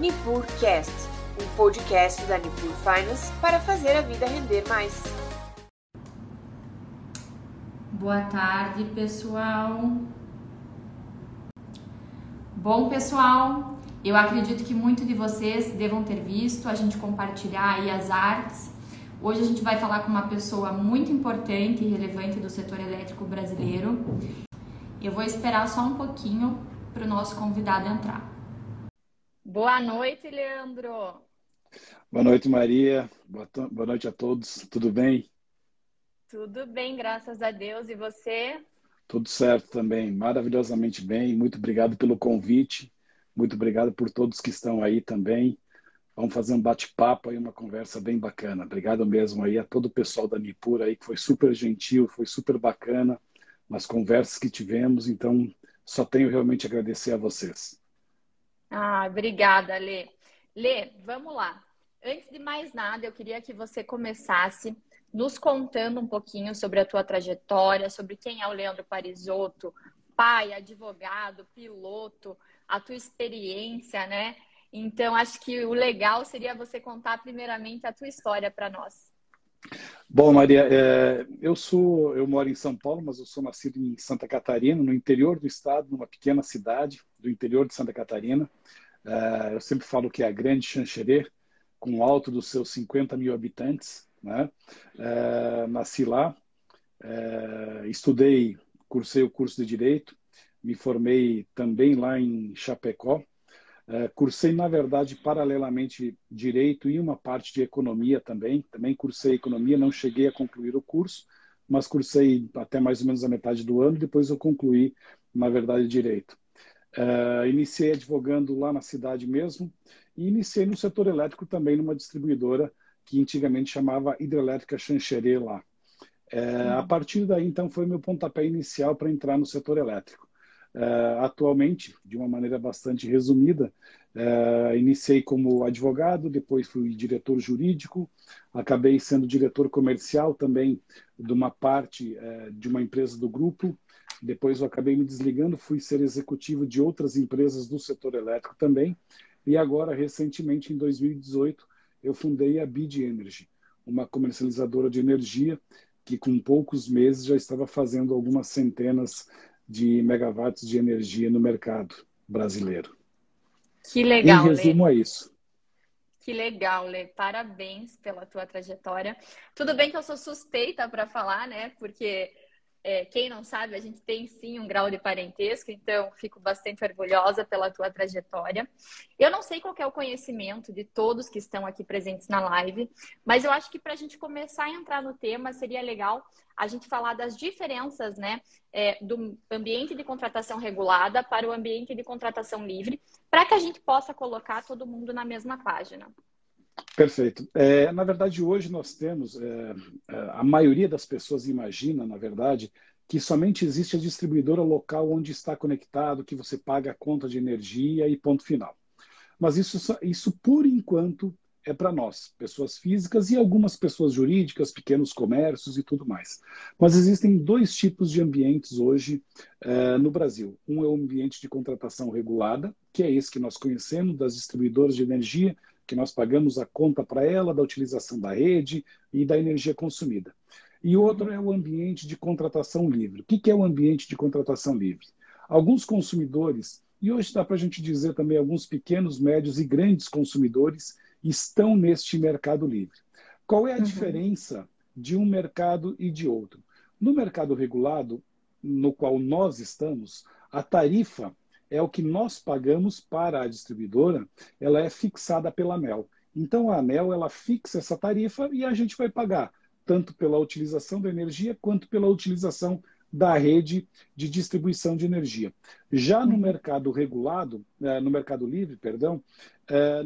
NipurCast, um podcast da Nipur Finance para fazer a vida render mais. Boa tarde, pessoal. Bom, pessoal, eu acredito que muito de vocês devam ter visto a gente compartilhar aí as artes. Hoje a gente vai falar com uma pessoa muito importante e relevante do setor elétrico brasileiro. Eu vou esperar só um pouquinho para o nosso convidado entrar. Boa noite, Leandro. Boa noite, Maria. Boa noite a todos. Tudo bem? Tudo bem, graças a Deus. E você? Tudo certo também, maravilhosamente bem. Muito obrigado pelo convite. Muito obrigado por todos que estão aí também. Vamos fazer um bate-papo aí, uma conversa bem bacana. Obrigado mesmo aí a todo o pessoal da Nipur aí, que foi super gentil, foi super bacana nas conversas que tivemos. Então, só tenho realmente a agradecer a vocês. Ah, obrigada, Lê. Lê, vamos lá. Antes de mais nada, eu queria que você começasse nos contando um pouquinho sobre a tua trajetória, sobre quem é o Leandro Parisotto, pai, advogado, piloto, a tua experiência, né? Então, acho que o legal seria você contar primeiramente a tua história para nós. Bom, Maria, é, eu sou, eu moro em São Paulo, mas eu sou nascido em Santa Catarina, no interior do estado, numa pequena cidade do interior de Santa Catarina. É, eu sempre falo que é a grande Xanxerê, com alto dos seus 50 mil habitantes. Né? É, nasci lá, é, estudei, cursei o curso de Direito, me formei também lá em Chapecó, é, cursei, na verdade, paralelamente direito e uma parte de economia também. Também cursei economia, não cheguei a concluir o curso, mas cursei até mais ou menos a metade do ano. Depois eu concluí, na verdade, direito. Uh, iniciei advogando lá na cidade mesmo e iniciei no setor elétrico também numa distribuidora que antigamente chamava Hidrelétrica Xanxerê lá. Uh, A partir daí, então, foi meu pontapé inicial para entrar no setor elétrico. Uh, atualmente, de uma maneira bastante resumida, uh, iniciei como advogado, depois fui diretor jurídico, acabei sendo diretor comercial também de uma parte uh, de uma empresa do grupo. Depois eu acabei me desligando, fui ser executivo de outras empresas do setor elétrico também. E agora, recentemente, em 2018, eu fundei a Bid Energy, uma comercializadora de energia que com poucos meses já estava fazendo algumas centenas de megawatts de energia no mercado brasileiro. Que legal, Em resumo, Lê. é isso. Que legal, Lê. Parabéns pela tua trajetória. Tudo bem que eu sou suspeita para falar, né? Porque é, quem não sabe, a gente tem sim um grau de parentesco, então fico bastante orgulhosa pela tua trajetória. Eu não sei qual é o conhecimento de todos que estão aqui presentes na live, mas eu acho que para a gente começar a entrar no tema, seria legal a gente falar das diferenças né, é, do ambiente de contratação regulada para o ambiente de contratação livre, para que a gente possa colocar todo mundo na mesma página. Perfeito. É, na verdade, hoje nós temos, é, a maioria das pessoas imagina, na verdade, que somente existe a distribuidora local onde está conectado, que você paga a conta de energia e ponto final. Mas isso, isso por enquanto, é para nós, pessoas físicas e algumas pessoas jurídicas, pequenos comércios e tudo mais. Mas existem dois tipos de ambientes hoje uh, no Brasil. Um é o ambiente de contratação regulada, que é esse que nós conhecemos das distribuidoras de energia, que nós pagamos a conta para ela da utilização da rede e da energia consumida. E outro é o ambiente de contratação livre. O que é o ambiente de contratação livre? Alguns consumidores, e hoje dá para a gente dizer também alguns pequenos, médios e grandes consumidores, estão neste mercado livre. Qual é a uhum. diferença de um mercado e de outro? No mercado regulado, no qual nós estamos, a tarifa é o que nós pagamos para a distribuidora, ela é fixada pela ANEL. Então a ANEL ela fixa essa tarifa e a gente vai pagar tanto pela utilização da energia quanto pela utilização da rede de distribuição de energia. Já no mercado regulado, no mercado livre, perdão,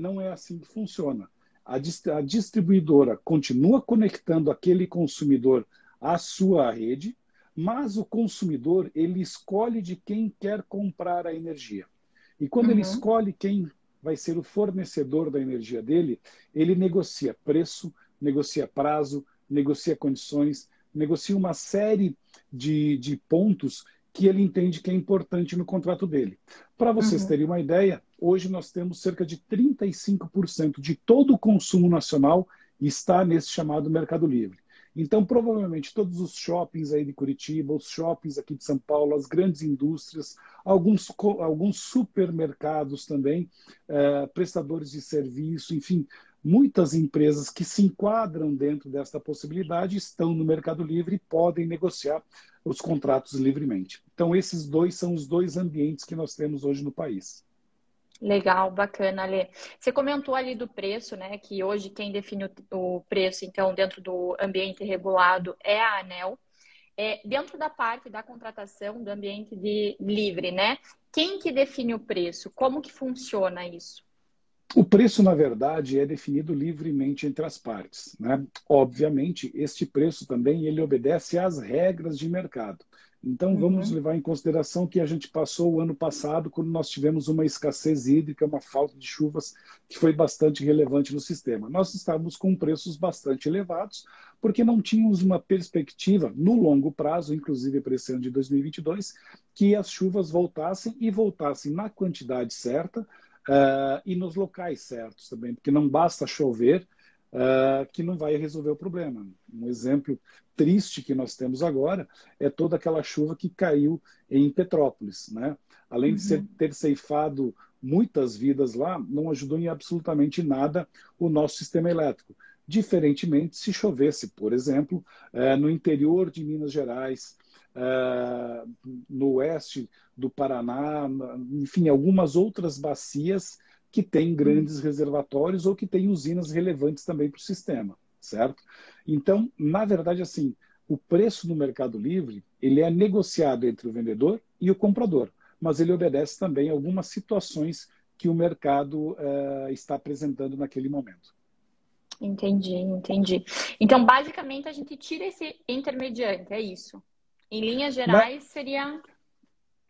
não é assim que funciona. A distribuidora continua conectando aquele consumidor à sua rede, mas o consumidor ele escolhe de quem quer comprar a energia. E quando uhum. ele escolhe quem vai ser o fornecedor da energia dele, ele negocia preço, negocia prazo, negocia condições, negocia uma série de, de pontos que ele entende que é importante no contrato dele. Para vocês uhum. terem uma ideia, hoje nós temos cerca de 35% de todo o consumo nacional está nesse chamado Mercado Livre. Então, provavelmente, todos os shoppings aí de Curitiba, os shoppings aqui de São Paulo, as grandes indústrias, alguns, alguns supermercados também, eh, prestadores de serviço, enfim, muitas empresas que se enquadram dentro desta possibilidade estão no Mercado Livre e podem negociar os contratos livremente. Então, esses dois são os dois ambientes que nós temos hoje no país. Legal, bacana, Lê. Você comentou ali do preço, né? Que hoje quem define o preço, então, dentro do ambiente regulado é a ANEL. É, dentro da parte da contratação do ambiente de livre, né? Quem que define o preço? Como que funciona isso? O preço, na verdade, é definido livremente entre as partes. Né? Obviamente, este preço também ele obedece às regras de mercado. Então, uhum. vamos levar em consideração que a gente passou o ano passado, quando nós tivemos uma escassez hídrica, uma falta de chuvas que foi bastante relevante no sistema. Nós estávamos com preços bastante elevados, porque não tínhamos uma perspectiva no longo prazo, inclusive para esse ano de 2022, que as chuvas voltassem e voltassem na quantidade certa uh, e nos locais certos também, porque não basta chover uh, que não vai resolver o problema. Um exemplo triste que nós temos agora é toda aquela chuva que caiu em Petrópolis. Né? Além uhum. de ser, ter ceifado muitas vidas lá, não ajudou em absolutamente nada o nosso sistema elétrico. Diferentemente, se chovesse, por exemplo, uh, no interior de Minas Gerais, uh, no oeste do Paraná, enfim, algumas outras bacias que têm grandes reservatórios ou que têm usinas relevantes também para o sistema, certo? Então, na verdade, assim, o preço no Mercado Livre ele é negociado entre o vendedor e o comprador, mas ele obedece também a algumas situações que o mercado uh, está apresentando naquele momento. Entendi, entendi. Então, basicamente, a gente tira esse intermediante, é isso. Em linhas gerais, Na... seria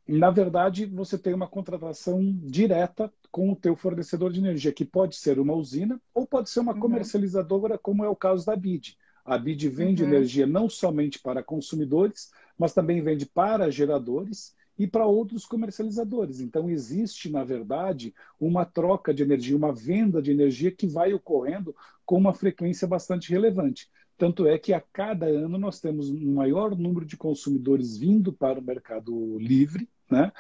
na verdade, você tem uma contratação direta com o teu fornecedor de energia, que pode ser uma usina ou pode ser uma uhum. comercializadora, como é o caso da BID. A BID vende uhum. energia não somente para consumidores, mas também vende para geradores e para outros comercializadores. Então, existe, na verdade, uma troca de energia, uma venda de energia que vai ocorrendo com uma frequência bastante relevante. Tanto é que a cada ano nós temos um maior número de consumidores vindo para o mercado livre, né?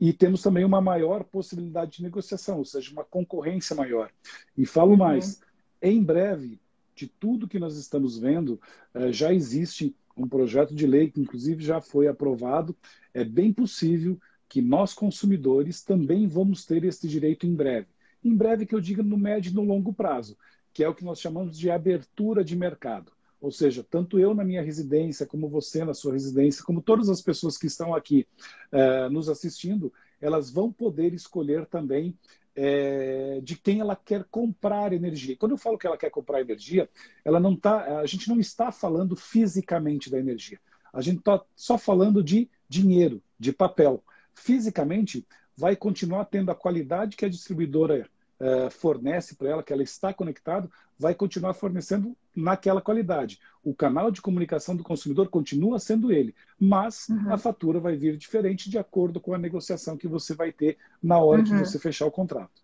E temos também uma maior possibilidade de negociação, ou seja, uma concorrência maior. E falo uhum. mais, em breve, de tudo que nós estamos vendo, eh, já existe um projeto de lei que, inclusive, já foi aprovado. É bem possível que nós, consumidores, também vamos ter esse direito em breve. Em breve, que eu diga no médio e no longo prazo, que é o que nós chamamos de abertura de mercado. Ou seja, tanto eu na minha residência, como você na sua residência, como todas as pessoas que estão aqui uh, nos assistindo, elas vão poder escolher também é, de quem ela quer comprar energia. Quando eu falo que ela quer comprar energia, ela não tá, a gente não está falando fisicamente da energia. A gente está só falando de dinheiro, de papel. Fisicamente, vai continuar tendo a qualidade que a distribuidora uh, fornece para ela, que ela está conectado, vai continuar fornecendo naquela qualidade. O canal de comunicação do consumidor continua sendo ele, mas uhum. a fatura vai vir diferente de acordo com a negociação que você vai ter na hora uhum. de você fechar o contrato.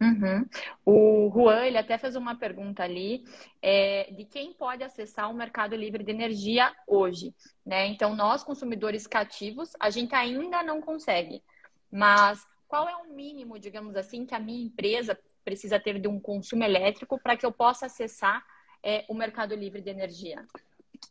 Uhum. O Juan, ele até fez uma pergunta ali é, de quem pode acessar o mercado livre de energia hoje. Né? Então, nós, consumidores cativos, a gente ainda não consegue. Mas qual é o mínimo, digamos assim, que a minha empresa precisa ter de um consumo elétrico para que eu possa acessar é, o mercado livre de energia?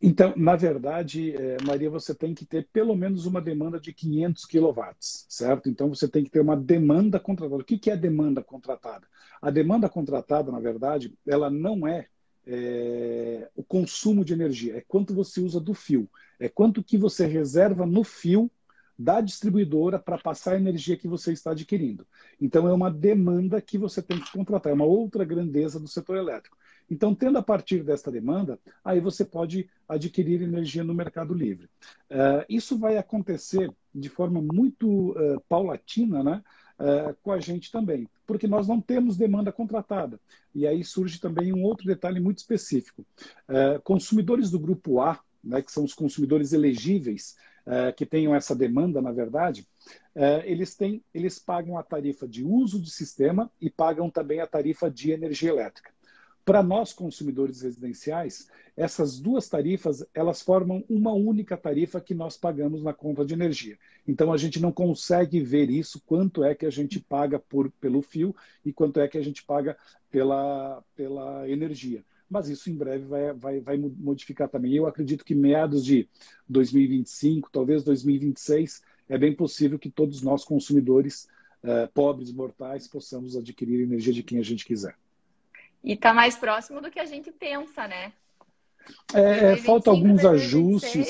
Então, na verdade, é, Maria, você tem que ter pelo menos uma demanda de 500 quilowatts, certo? Então, você tem que ter uma demanda contratada. O que é demanda contratada? A demanda contratada, na verdade, ela não é, é o consumo de energia, é quanto você usa do fio, é quanto que você reserva no fio da distribuidora para passar a energia que você está adquirindo. Então, é uma demanda que você tem que contratar, é uma outra grandeza do setor elétrico. Então, tendo a partir desta demanda, aí você pode adquirir energia no mercado livre. Uh, isso vai acontecer de forma muito uh, paulatina, né? Uh, com a gente também, porque nós não temos demanda contratada. E aí surge também um outro detalhe muito específico. consumidores do grupo A, né, que são os consumidores elegíveis, que tenham essa demanda, na verdade, é, eles têm, eles pagam a tarifa de uso de sistema e pagam também a tarifa de energia elétrica. Para nós consumidores residenciais, essas duas tarifas elas formam uma única tarifa que nós pagamos na conta de energia. Então a gente não consegue ver isso quanto é que a gente paga por, pelo fio e quanto é que a gente paga pela, pela energia. Mas isso em breve vai, vai, vai modificar também. Eu acredito que meados de 2025, talvez 2026, é bem possível que todos nós consumidores eh, pobres mortais possamos adquirir energia de quem a gente quiser. E está mais próximo do que a gente pensa, né? É, é falta alguns ajustes.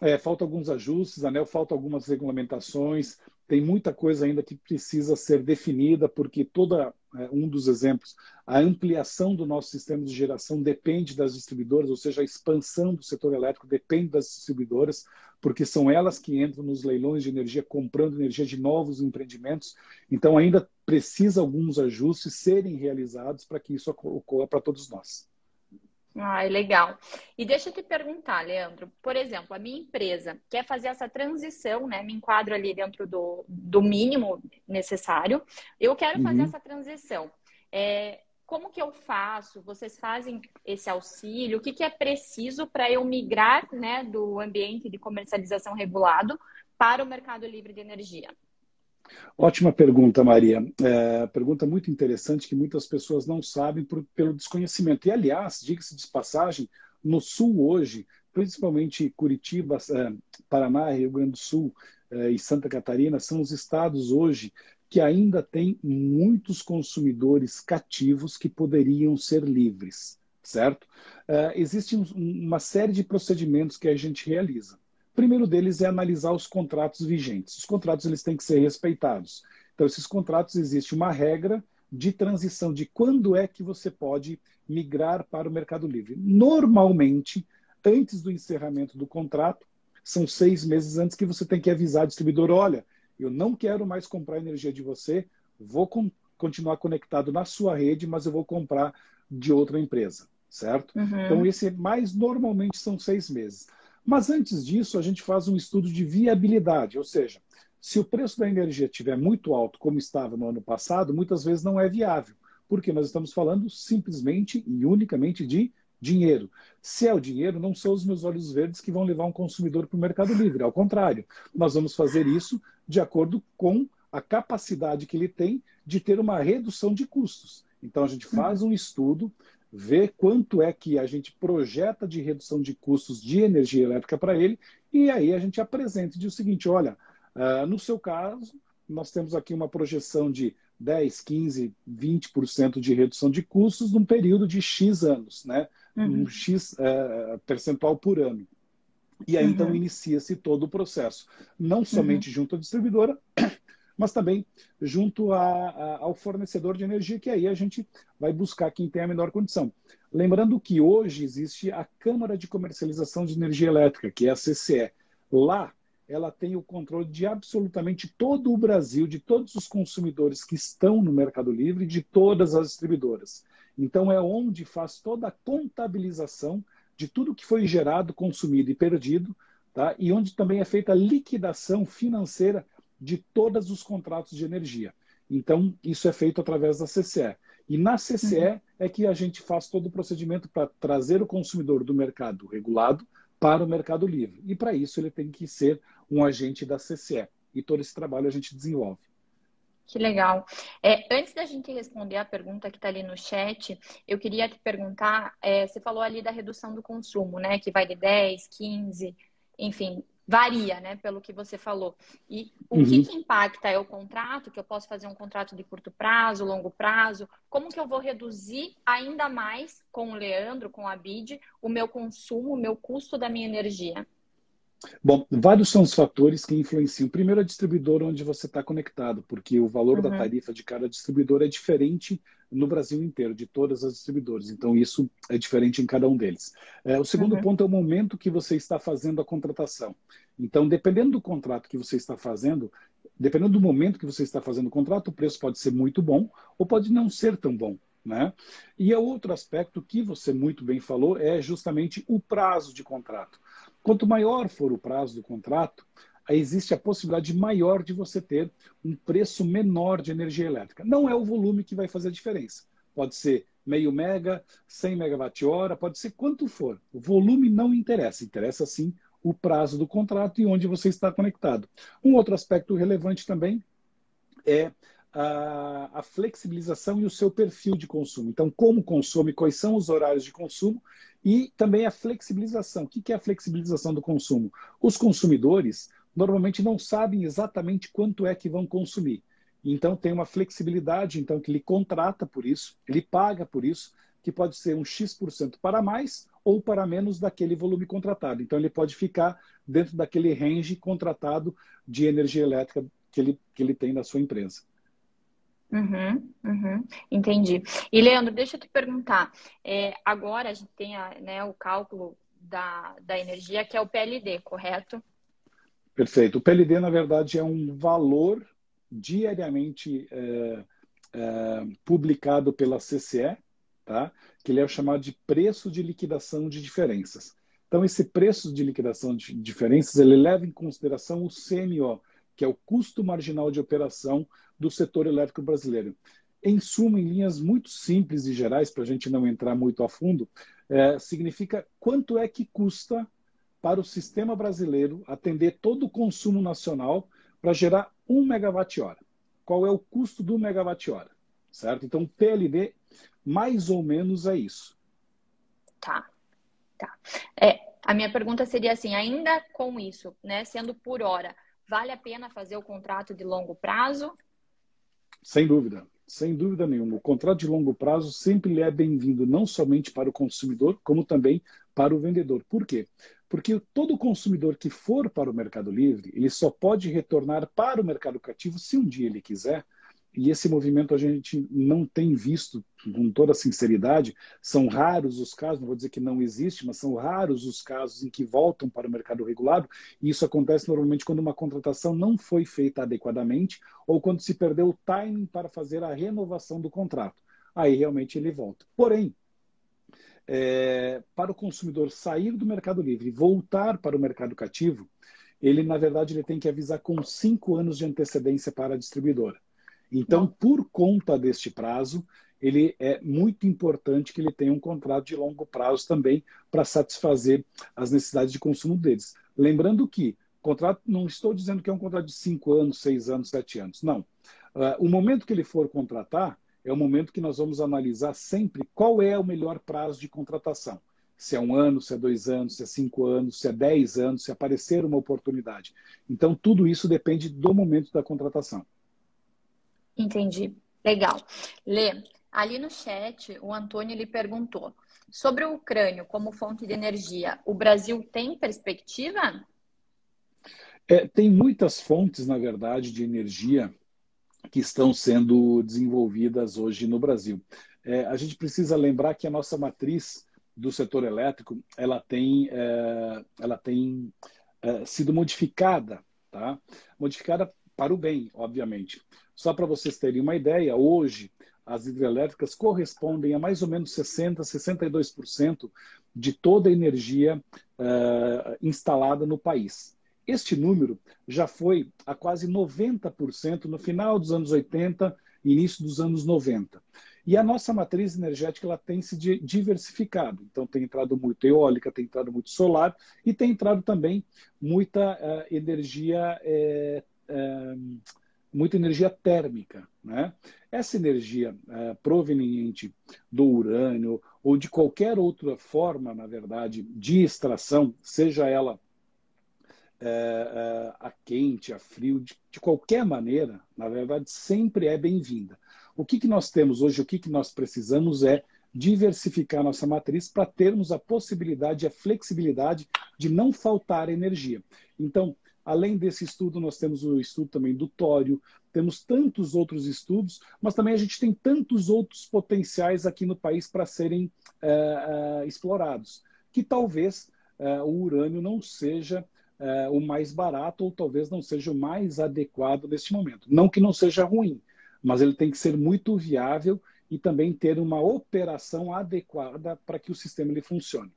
É, falta alguns ajustes, Anel, falta algumas regulamentações, tem muita coisa ainda que precisa ser definida, porque toda um dos exemplos, a ampliação do nosso sistema de geração depende das distribuidoras, ou seja, a expansão do setor elétrico depende das distribuidoras, porque são elas que entram nos leilões de energia comprando energia de novos empreendimentos. Então, ainda precisa alguns ajustes serem realizados para que isso ocorra para todos nós. Ah, legal. E deixa eu te perguntar, Leandro, por exemplo, a minha empresa quer fazer essa transição, né? Me enquadro ali dentro do, do mínimo necessário. Eu quero uhum. fazer essa transição. É, como que eu faço? Vocês fazem esse auxílio? O que, que é preciso para eu migrar né, do ambiente de comercialização regulado para o mercado livre de energia? Ótima pergunta, Maria. É, pergunta muito interessante que muitas pessoas não sabem por, pelo desconhecimento. E, aliás, diga-se de passagem, no Sul hoje, principalmente Curitiba, é, Paraná, Rio Grande do Sul é, e Santa Catarina, são os estados hoje que ainda têm muitos consumidores cativos que poderiam ser livres, certo? É, existe uma série de procedimentos que a gente realiza. O primeiro deles é analisar os contratos vigentes. Os contratos eles têm que ser respeitados. Então, esses contratos existe uma regra de transição de quando é que você pode migrar para o Mercado Livre. Normalmente, antes do encerramento do contrato, são seis meses antes que você tem que avisar o distribuidor: olha, eu não quero mais comprar energia de você, vou continuar conectado na sua rede, mas eu vou comprar de outra empresa, certo? Uhum. Então, esse mais normalmente são seis meses. Mas antes disso, a gente faz um estudo de viabilidade, ou seja, se o preço da energia estiver muito alto, como estava no ano passado, muitas vezes não é viável, porque nós estamos falando simplesmente e unicamente de dinheiro. Se é o dinheiro, não são os meus olhos verdes que vão levar um consumidor para o Mercado Livre. Ao contrário, nós vamos fazer isso de acordo com a capacidade que ele tem de ter uma redução de custos. Então, a gente faz um estudo, ver quanto é que a gente projeta de redução de custos de energia elétrica para ele, e aí a gente apresenta e diz o seguinte: olha, uh, no seu caso, nós temos aqui uma projeção de 10, 15, 20% de redução de custos num período de X anos, né? Uhum. Um X uh, percentual por ano. E aí, então, uhum. então, inicia-se todo o processo. Não somente uhum. junto à distribuidora, mas também junto a, a, ao fornecedor de energia, que aí a gente vai buscar quem tem a menor condição. Lembrando que hoje existe a Câmara de Comercialização de Energia Elétrica, que é a CCE. Lá, ela tem o controle de absolutamente todo o Brasil, de todos os consumidores que estão no Mercado Livre, de todas as distribuidoras. Então, é onde faz toda a contabilização de tudo que foi gerado, consumido e perdido, tá? e onde também é feita a liquidação financeira de todos os contratos de energia. Então, isso é feito através da CCE. E na CCE uhum. é que a gente faz todo o procedimento para trazer o consumidor do mercado regulado para o mercado livre. E para isso ele tem que ser um agente da CCE. E todo esse trabalho a gente desenvolve. Que legal. É, antes da gente responder a pergunta que está ali no chat, eu queria te perguntar: é, você falou ali da redução do consumo, né? Que vai de 10, 15, enfim, varia, né, pelo que você falou. E o uhum. que, que, impacta é o contrato, que eu posso fazer um contrato de curto prazo, longo prazo. Como que eu vou reduzir ainda mais com o Leandro, com a BID, o meu consumo, o meu custo da minha energia? Bom, vários são os fatores que influenciam. Primeiro, a distribuidora onde você está conectado, porque o valor uhum. da tarifa de cada distribuidor é diferente no Brasil inteiro, de todas as distribuidoras. Então, isso é diferente em cada um deles. É, o segundo uhum. ponto é o momento que você está fazendo a contratação. Então, dependendo do contrato que você está fazendo, dependendo do momento que você está fazendo o contrato, o preço pode ser muito bom ou pode não ser tão bom. Né? E o outro aspecto que você muito bem falou é justamente o prazo de contrato. Quanto maior for o prazo do contrato, existe a possibilidade maior de você ter um preço menor de energia elétrica. Não é o volume que vai fazer a diferença. Pode ser meio mega, 100 megawatt-hora, pode ser quanto for. O volume não interessa, interessa sim o prazo do contrato e onde você está conectado. Um outro aspecto relevante também é a, a, flexibilização e o seu perfil de consumo. Então, como consome, quais são os horários de consumo e também a flexibilização. O que é a flexibilização do consumo? Os consumidores normalmente não sabem exatamente quanto é que vão consumir. Então, tem uma flexibilidade, então, que ele contrata por isso, ele paga por isso, que pode ser um X% para mais ou para menos daquele volume contratado. Então, ele pode ficar dentro daquele range contratado de energia elétrica que ele, que ele tem na sua empresa. Uhum, uhum, entendi. E, Leandro, deixa eu te perguntar. É, agora a gente tem a, né, o cálculo da, da energia, que é o PLD, correto? Perfeito. O PLD, na verdade, é um valor diariamente é, é, publicado pela CCE, tá? que ele é chamado de preço de liquidação de diferenças. Então, esse preço de liquidação de diferenças, ele leva em consideração o CMO, que é o custo marginal de operação do setor elétrico brasileiro. Em suma, em linhas muito simples e gerais, para a gente não entrar muito a fundo, é, significa quanto é que custa para o sistema brasileiro atender todo o consumo nacional para gerar um megawatt-hora. Qual é o custo do megawatt-hora? Certo? Então, PLD mais ou menos é isso. Tá. Tá. É, a minha pergunta seria assim, ainda com isso, né, sendo por hora, vale a pena fazer o contrato de longo prazo? Sem dúvida, sem dúvida nenhuma. O contrato de longo prazo sempre é bem-vindo, não somente para o consumidor, como também para o vendedor. Por quê? Porque todo consumidor que for para o Mercado Livre, ele só pode retornar para o mercado cativo se um dia ele quiser, e esse movimento a gente não tem visto com toda sinceridade. São raros os casos, não vou dizer que não existe, mas são raros os casos em que voltam para o mercado regulado. E isso acontece normalmente quando uma contratação não foi feita adequadamente ou quando se perdeu o timing para fazer a renovação do contrato. Aí realmente ele volta. Porém, é, para o consumidor sair do mercado livre e voltar para o mercado cativo, ele, na verdade, ele tem que avisar com cinco anos de antecedência para a distribuidora. Então, por conta deste prazo, ele é muito importante que ele tenha um contrato de longo prazo também para satisfazer as necessidades de consumo deles. Lembrando que contrato, não estou dizendo que é um contrato de cinco anos, seis anos, sete anos. Não. Uh, o momento que ele for contratar é o momento que nós vamos analisar sempre qual é o melhor prazo de contratação. Se é um ano, se é dois anos, se é cinco anos, se é dez anos, se aparecer uma oportunidade. Então, tudo isso depende do momento da contratação. Entendi. Legal. Lê, ali no chat, o Antônio lhe perguntou sobre o Ucrânio como fonte de energia. O Brasil tem perspectiva? É, tem muitas fontes, na verdade, de energia que estão sendo desenvolvidas hoje no Brasil. É, a gente precisa lembrar que a nossa matriz do setor elétrico ela tem, é, ela tem é, sido modificada, tá? Modificada para o bem, obviamente. Só para vocês terem uma ideia, hoje as hidrelétricas correspondem a mais ou menos 60%, 62% de toda a energia uh, instalada no país. Este número já foi a quase 90% no final dos anos 80 início dos anos 90. E a nossa matriz energética ela tem se diversificado. Então, tem entrado muito eólica, tem entrado muito solar e tem entrado também muita uh, energia uh, muita energia térmica. Né? Essa energia é, proveniente do urânio ou de qualquer outra forma, na verdade, de extração, seja ela é, é, a quente, a frio, de, de, qualquer maneira, na verdade, sempre é bem-vinda. O que, que nós temos hoje, o que, que nós precisamos é diversificar nossa matriz para termos a possibilidade, a flexibilidade de não faltar energia. Então, Além desse estudo, nós temos o estudo também do tório, temos tantos outros estudos, mas também a gente tem tantos outros potenciais aqui no país para serem uh, uh, explorados, que talvez uh, o urânio não seja o mais barato ou talvez não seja o mais adequado neste momento. Não que não seja ruim, mas ele tem que ser muito viável e também ter uma operação adequada para que o sistema ele funcione.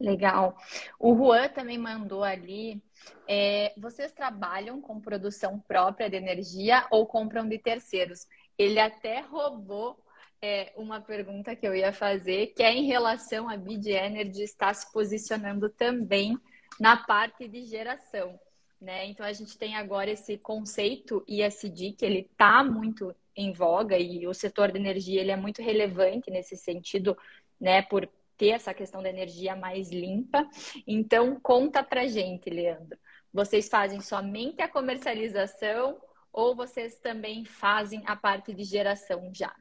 Legal. O Juan também mandou ali. É, vocês trabalham com produção própria de energia ou compram de terceiros? Ele até roubou é, uma pergunta que eu ia fazer, que é em relação a Bid Energy estar se posicionando também na parte de geração. Né? Então a gente tem agora esse conceito ISD que ele está muito em voga e o setor de energia ele é muito relevante nesse sentido, né? Por ter essa questão da energia mais limpa. Então conta pra gente, Leandro. Vocês fazem somente a comercialização ou vocês também fazem a parte de geração já?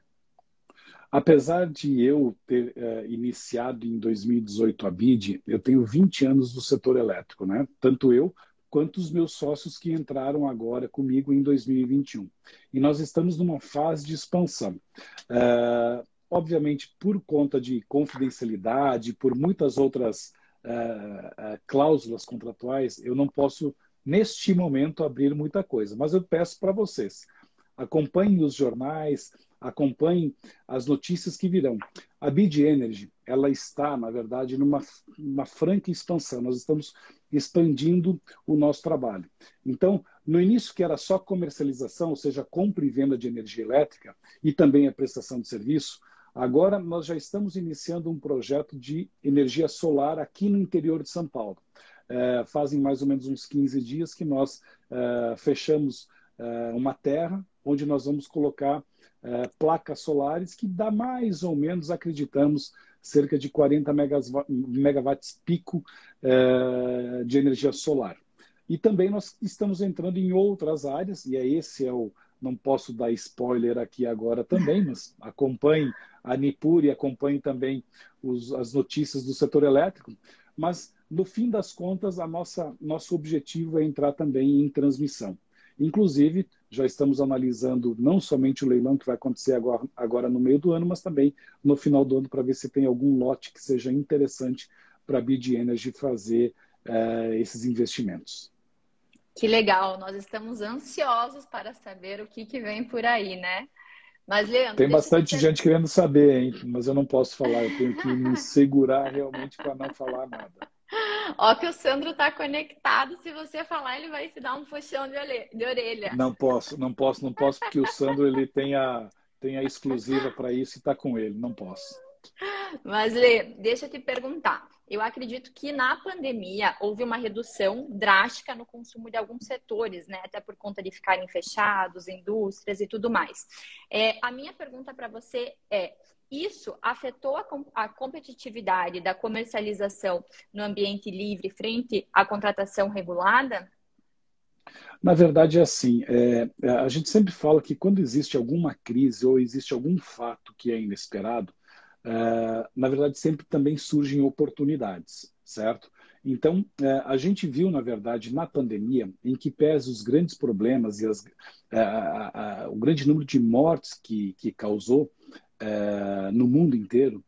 Apesar de eu ter uh, iniciado em 2018 a BID, eu tenho 20 anos do setor elétrico, né? Tanto eu quanto os meus sócios que entraram agora comigo em 2021. E nós estamos numa fase de expansão. Uh, obviamente, por conta de confidencialidade, por muitas outras uh, cláusulas contratuais, eu não posso, neste momento, abrir muita coisa. Mas eu peço para vocês, acompanhem os jornais, acompanhem as notícias que virão. A Bid Energy, ela está, na verdade, numa uma franca expansão. Nós estamos expandindo o nosso trabalho. Então, no início que era só comercialização, ou seja, compra e venda de energia elétrica e também a prestação de serviço, agora nós já estamos iniciando um projeto de energia solar aqui no interior de São Paulo. É, fazem mais ou menos uns 15 dias que nós é, fechamos é, uma terra onde nós vamos colocar é, placas solares que dá mais ou menos, acreditamos, cerca de 40 megawatts pico é, de energia solar. E também nós estamos entrando em outras áreas, e é esse é o. Não posso dar spoiler aqui agora também, mas acompanhe a Nipur e acompanhe também os, as notícias do setor elétrico. Mas, no fim das contas, a nossa, nosso objetivo é entrar também em transmissão. Inclusive, já estamos analisando não somente o leilão que vai acontecer agora, agora no meio do ano, mas também no final do ano para ver se tem algum lote que seja interessante para a Bid Energy fazer uh, esses investimentos. Que legal, nós estamos ansiosos para saber o que, que vem por aí, né? Mas, Leandro. Tem bastante gente querendo saber, hein? Mas eu não posso falar, eu tenho que me segurar realmente para não falar nada. Ó, que o Sandro tá conectado. Se você falar, ele vai te dar um puxão de orelha. Não posso, não posso, não posso, porque o Sandro ele tem a, tem a exclusiva para isso e tá com ele. Não posso. Mas, Lê, deixa eu te perguntar. Eu acredito que na pandemia houve uma redução drástica no consumo de alguns setores, né? Até por conta de ficarem fechados, indústrias e tudo mais. É, a minha pergunta para você é: isso afetou a, a, competitividade da comercialização no ambiente livre frente à contratação regulada? Na verdade, é assim: é, a gente sempre fala que quando existe alguma crise ou existe algum fato que é inesperado, é, na verdade, sempre também surgem oportunidades, certo? Então, é, a gente viu, na verdade, na pandemia, em que pese os grandes problemas e as, é, o grande número de mortes que, que causou, no mundo inteiro,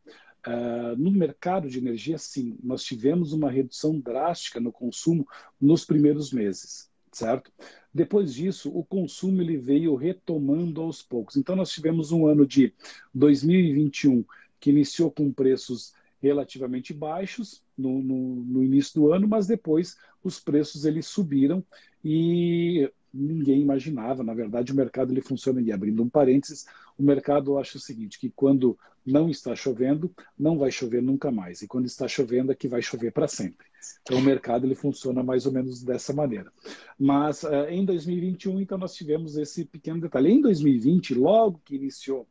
no mercado de energia, sim, nós tivemos uma redução drástica no consumo nos primeiros meses, certo? Depois disso, o consumo ele veio retomando aos poucos. Então, nós tivemos um ano de 2021 que iniciou com preços relativamente baixos no, no, no, início do ano, mas depois os preços eles subiram e ninguém imaginava. Na verdade, o mercado ele funciona, e abrindo um parênteses, o mercado acha o seguinte, que quando não está chovendo, não vai chover nunca mais. E quando está chovendo, é que vai chover para sempre. Então, o mercado ele funciona mais ou menos dessa maneira. Mas uh, em 2021, então, nós tivemos esse pequeno detalhe. Em 2020, logo que iniciou,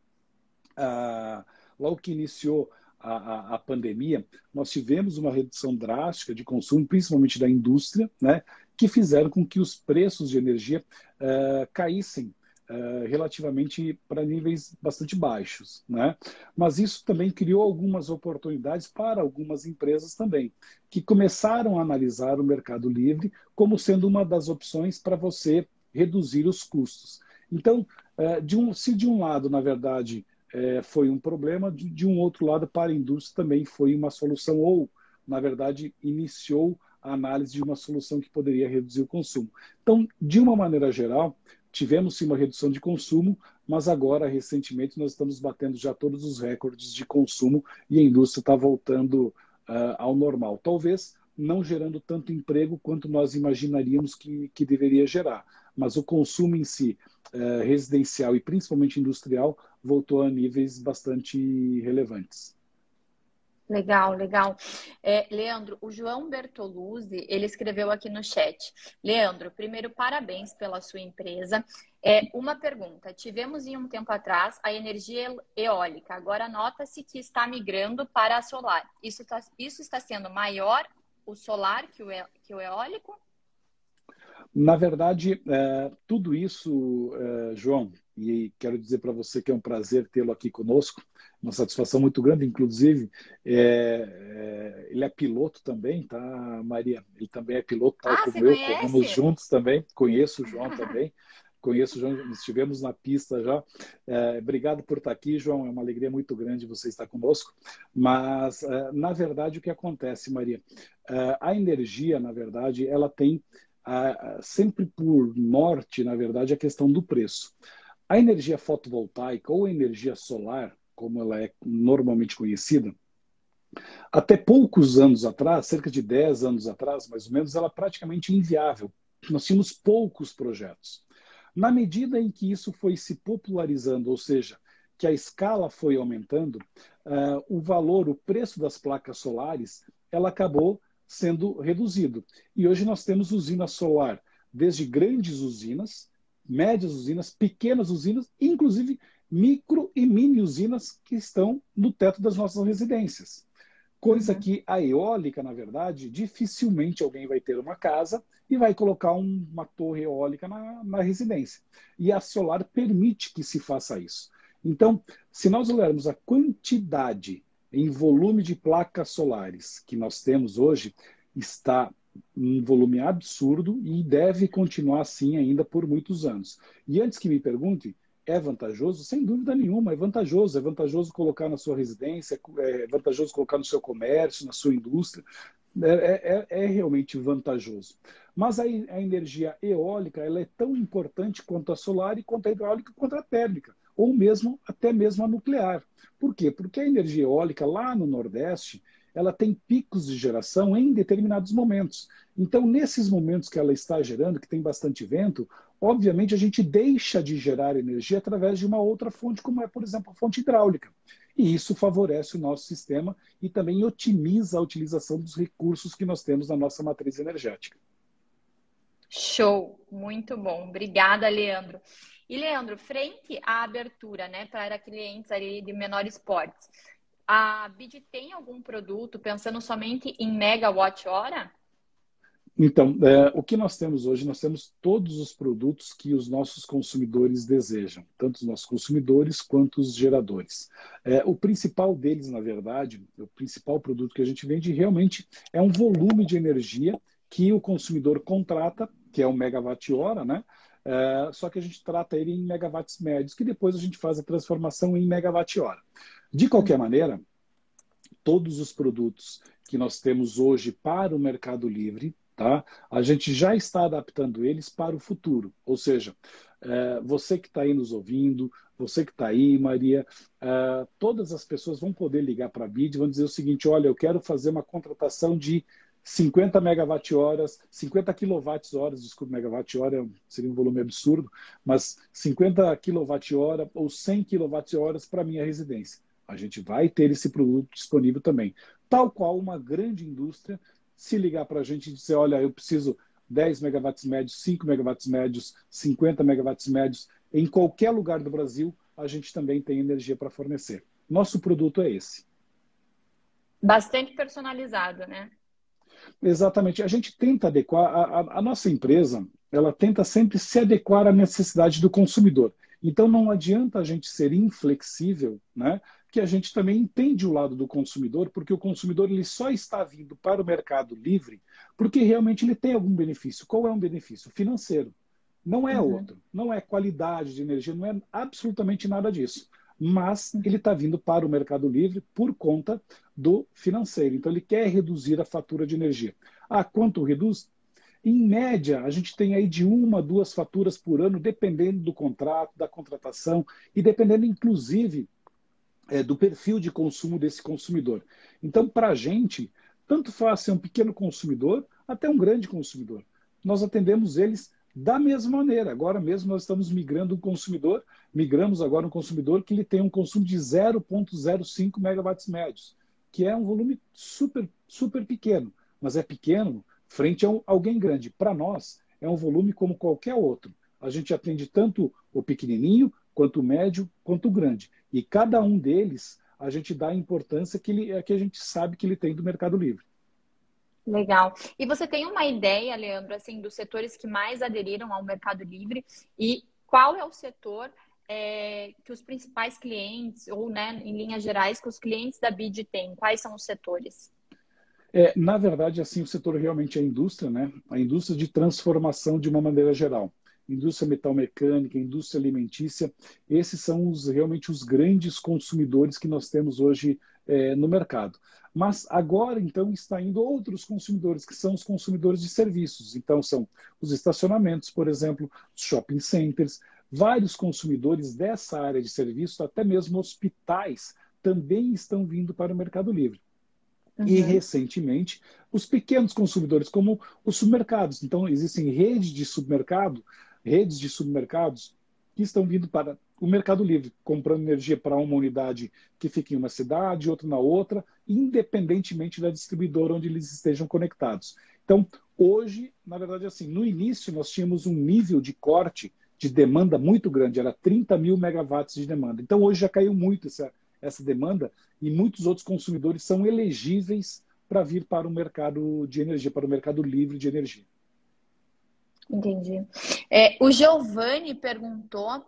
uh, logo que iniciou a, a, a, pandemia, nós tivemos uma redução drástica de consumo, principalmente da indústria, né, que fizeram com que os preços de energia uh, caíssem uh, relativamente para níveis bastante baixos. Né? Mas isso também criou algumas oportunidades para algumas empresas também, que começaram a analisar o mercado livre como sendo uma das opções para você reduzir os custos. Então, uh, de um, se de um lado, na verdade, é, foi um problema, de, de, um outro lado, para a indústria também foi uma solução, ou, na verdade, iniciou a análise de uma solução que poderia reduzir o consumo. Então, de uma maneira geral, tivemos sim uma redução de consumo, mas agora, recentemente, nós estamos batendo já todos os recordes de consumo e a indústria está voltando uh, ao normal. Talvez não gerando tanto emprego quanto nós imaginaríamos que, que deveria gerar. Mas o consumo em si, uh, residencial e principalmente industrial, voltou a níveis bastante relevantes. Legal, legal. É, Leandro, o João Bertoluzzi, ele escreveu aqui no chat. Leandro, primeiro, parabéns pela sua empresa. É, uma pergunta. Tivemos em um tempo atrás a energia eólica. Agora nota-se que está migrando para a solar. Isso, tá, isso está sendo maior o solar que o, que o eólico? Na verdade, é, tudo isso, é, João, e quero dizer para você que é um prazer tê-lo aqui conosco, uma satisfação muito grande, inclusive, é, é, ele é piloto também, tá, Maria? Ele também é piloto, tal ah, como eu, corremos juntos também, conheço o João também, conheço o João, estivemos na pista já. É, obrigado por estar aqui, João, é uma alegria muito grande você estar conosco, mas, é, na verdade, o que acontece, Maria? É, a energia, na verdade, ela tem sempre por norte, na verdade, a questão do preço. A energia fotovoltaica ou energia solar, como ela é normalmente conhecida, até poucos anos atrás, cerca de 10 anos atrás, mais ou menos, ela é praticamente inviável. Nós tínhamos poucos projetos. Na medida em que isso foi se popularizando, ou seja, que a escala foi aumentando, uh, o valor, o preço das placas solares, ela acabou sendo reduzido. E hoje nós temos usina solar, desde grandes usinas, médias usinas, pequenas usinas, inclusive micro e mini usinas que estão no teto das nossas residências. Coisa uhum. que a eólica, na verdade, dificilmente alguém vai ter uma casa e vai colocar um, uma torre eólica na, na residência. E a solar permite que se faça isso. Então, se nós olharmos a quantidade em volume de placas solares que nós temos hoje, está um volume absurdo e deve continuar assim ainda por muitos anos. E antes que me pergunte, é vantajoso? Sem dúvida nenhuma, é vantajoso. É vantajoso colocar na sua residência, é vantajoso colocar no seu comércio, na sua indústria. É, é, é, é realmente vantajoso. Mas a, a, energia eólica ela é tão importante quanto a solar e quanto a hidráulica quanto a térmica, ou mesmo até mesmo a nuclear. Por quê? Porque a energia eólica lá no Nordeste ela tem picos de geração em determinados momentos. Então, nesses momentos que ela está gerando, que tem bastante vento, obviamente a gente deixa de gerar energia através de uma outra fonte, como é, por exemplo, a fonte hidráulica. E isso favorece o nosso sistema e também otimiza a utilização dos recursos que nós temos na nossa matriz energética. Show, muito bom. Obrigada, Leandro. E Leandro, frente à abertura, né, para clientes ali de menores portes, a BID tem algum produto pensando somente em megawatt-hora? Então, é, o que nós temos hoje, nós temos todos os produtos que os nossos consumidores desejam, tanto os nossos consumidores quanto os geradores. É, o principal deles, na verdade, o principal produto que a gente vende realmente é um volume de energia que o consumidor contrata, que é o megawatt-hora, né? É, só que a gente trata ele em megawatts médios, que depois a gente faz a transformação em megawatt-hora. De qualquer maneira, todos os produtos que nós temos hoje para o Mercado Livre, tá? A gente já está adaptando eles para o futuro. Ou seja, é, você que está aí nos ouvindo, você que está aí, Maria, é, todas as pessoas vão poder ligar para a BID e vão dizer o seguinte: olha, eu quero fazer uma contratação de 50 megawatt-horas, 50 kWh, desculpa, megawatt-hora seria um volume absurdo, mas 50 kWh ou 100 kWh para minha residência. A gente vai ter esse produto disponível também. Tal qual uma grande indústria se ligar para a gente e dizer, olha, eu preciso 10 megawatts médios, 5 megawatts médios, 50 megawatts médios, em qualquer lugar do Brasil, a gente também tem energia para fornecer. Nosso produto é esse. Bastante personalizado, né? Exatamente. A gente tenta adequar, a, a, nossa empresa, ela tenta sempre se adequar à necessidade do consumidor. Então não adianta a gente ser inflexível, né? que a gente também entende o lado do consumidor, porque o consumidor ele só está vindo para o mercado livre porque realmente ele tem algum benefício. Qual é um benefício? Financeiro. Não é uhum. outro. Não é qualidade de energia, não é absolutamente nada disso. Mas ele está vindo para o mercado livre por conta do financeiro. Então ele quer reduzir a fatura de energia. Ah, quanto reduz? Em média, a gente tem aí de uma, duas faturas por ano, dependendo do contrato, da contratação e dependendo, inclusive, é, do perfil de consumo desse consumidor. Então, para a gente, tanto faz ser um pequeno consumidor até um grande consumidor. Nós atendemos eles da mesma maneira. Agora mesmo nós estamos migrando um consumidor, migramos agora um consumidor que ele tem um consumo de 0,05 megawatts médios, que é um volume super, super pequeno, mas é pequeno frente a alguém grande. Para nós, é um volume como qualquer outro. A gente atende tanto o pequenininho, quanto o médio, quanto o grande. E cada um deles, a gente dá a importância que, ele, que a gente sabe que ele tem do Mercado Livre. Legal. E você tem uma ideia, Leandro, assim, dos setores que mais aderiram ao Mercado Livre e qual é o setor é, que os principais clientes, ou né, em linhas gerais, que os clientes da BID têm? Quais são os setores? É, na verdade, assim, o setor realmente é a indústria, né? A indústria de transformação de uma maneira geral. Indústria metalmecânica, indústria alimentícia, esses são os, realmente os grandes consumidores que nós temos hoje é, no mercado. Mas agora, então, está indo outros consumidores, que são os consumidores de serviços. Então, são os estacionamentos, por exemplo, os shopping centers, vários consumidores dessa área de serviços, até mesmo hospitais, também estão vindo para o Mercado Livre. Uhum. E, recentemente, os pequenos consumidores, como os supermercados. Então, existem redes de supermercado, redes de supermercados que estão vindo para o Mercado Livre, comprando energia para uma unidade que fica em uma cidade, outra na outra, independentemente da distribuidora onde eles estejam conectados. Então, hoje, na verdade, assim, no início nós tínhamos um nível de corte de demanda muito grande, era 30 mil megawatts de demanda. Então, hoje já caiu muito essa, essa demanda e muitos outros consumidores são elegíveis para vir para o mercado de energia, para o mercado livre de energia. Entendi. É, o Giovanni perguntou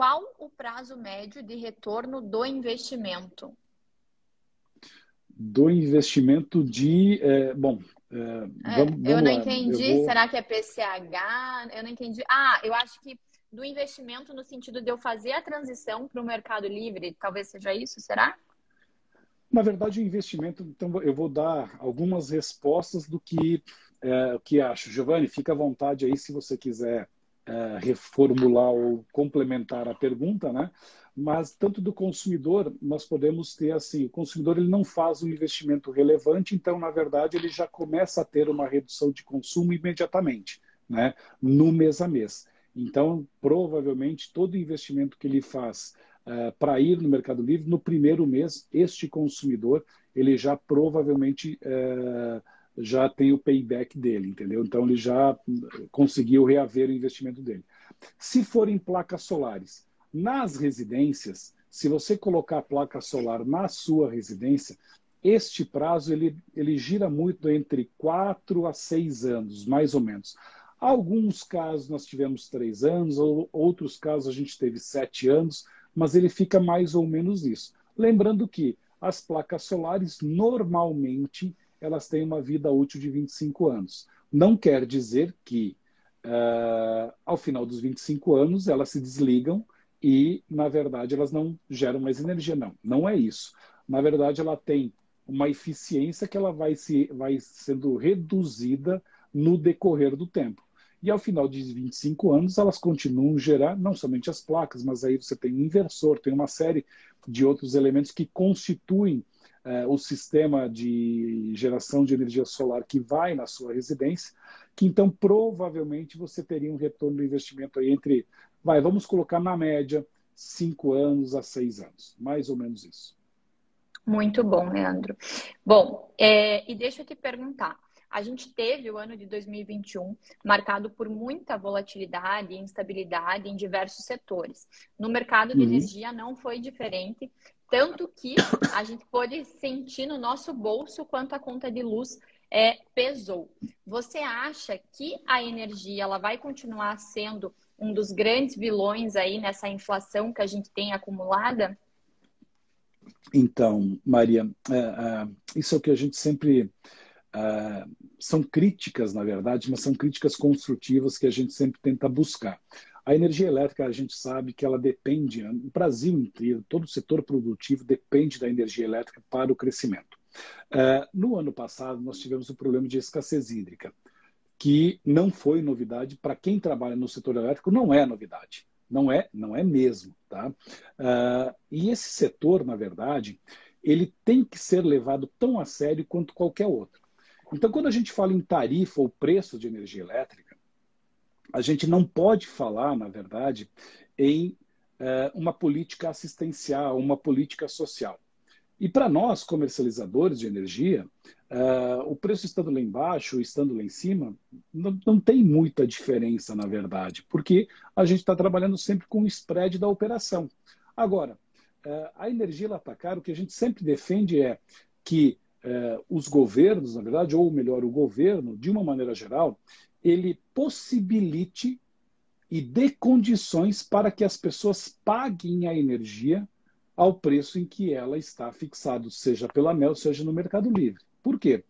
qual o prazo médio de retorno do investimento? Do investimento de. É, bom, é, vamos, vamos eu não lá. entendi. Eu vou... Será que é PCH? Eu não entendi. Ah, eu acho que do investimento no sentido de eu fazer a transição para o Mercado Livre, talvez seja isso, será? Na verdade, o investimento, então eu vou dar algumas respostas do que, é, que acho. Giovanni, fica à vontade aí se você quiser é, reformular ou complementar a pergunta, né? Mas tanto do consumidor, nós podemos ter assim, o consumidor ele não faz um investimento relevante, então na verdade ele já começa a ter uma redução de consumo imediatamente, né? No mês a mês. Então, provavelmente todo investimento que ele faz uh, para ir no Mercado Livre, no primeiro mês, este consumidor ele já provavelmente uh, já tem o payback dele, entendeu? Então ele já conseguiu reaver o investimento dele. Se forem placas solares, nas residências, se você colocar a placa solar na sua residência, este prazo ele, ele gira muito entre 4 a 6 anos, mais ou menos. Alguns casos nós tivemos 3 anos, ou outros casos a gente teve 7 anos, mas ele fica mais ou menos isso. Lembrando que as placas solares normalmente elas têm uma vida útil de 25 anos. Não quer dizer que, uh, ao final dos 25 anos, elas se desligam e, na verdade, elas não geram mais energia. Não, não é isso. Na verdade, ela tem uma eficiência que ela vai, se, vai sendo reduzida no decorrer do tempo. E ao final de 25 anos, elas continuam gerar não somente as placas, mas aí você tem um inversor, tem uma série de outros elementos que constituem é, o sistema de geração de energia solar que vai na sua residência, que então provavelmente você teria um retorno do investimento aí entre, vai, vamos colocar na média, cinco anos a seis anos, mais ou menos isso. Muito bom, Leandro. Bom, é, e deixa eu te perguntar. A gente teve o ano de 2021 marcado por muita volatilidade e instabilidade em diversos setores. No mercado de uhum. energia não foi diferente. Tanto que a gente pode sentir no nosso bolso quanto a conta de luz é, pesou. Você acha que a energia ela vai continuar sendo um dos grandes vilões aí nessa inflação que a gente tem acumulada? Então, Maria, é, é, isso é o que a gente sempre. É, são críticas, na verdade, mas são críticas construtivas que a gente sempre tenta buscar. A energia elétrica, a gente sabe que ela depende, no Brasil inteiro, todo o setor produtivo depende da energia elétrica para o crescimento. Uh, no ano passado, nós tivemos o problema de escassez hídrica, que não foi novidade. Para quem trabalha no setor elétrico, não é novidade. Não é, não é mesmo. Tá? Uh, e esse setor, na verdade, ele tem que ser levado tão a sério quanto qualquer outro. Então, quando a gente fala em tarifa ou preço de energia elétrica, a gente não pode falar, na verdade, em uh, uma política assistencial, uma política social. E para nós, comercializadores de energia, uh, o preço estando lá embaixo, estando lá em cima, não, não tem muita diferença, na verdade, porque a gente está trabalhando sempre com o spread da operação. Agora, uh, a energia está cara, o que a gente sempre defende é que os governos, na verdade, ou melhor, o governo, de uma maneira geral, ele possibilite e dê condições para que as pessoas paguem a energia ao preço em que ela está fixado, seja pela MEL, seja no Mercado Livre. Por quê?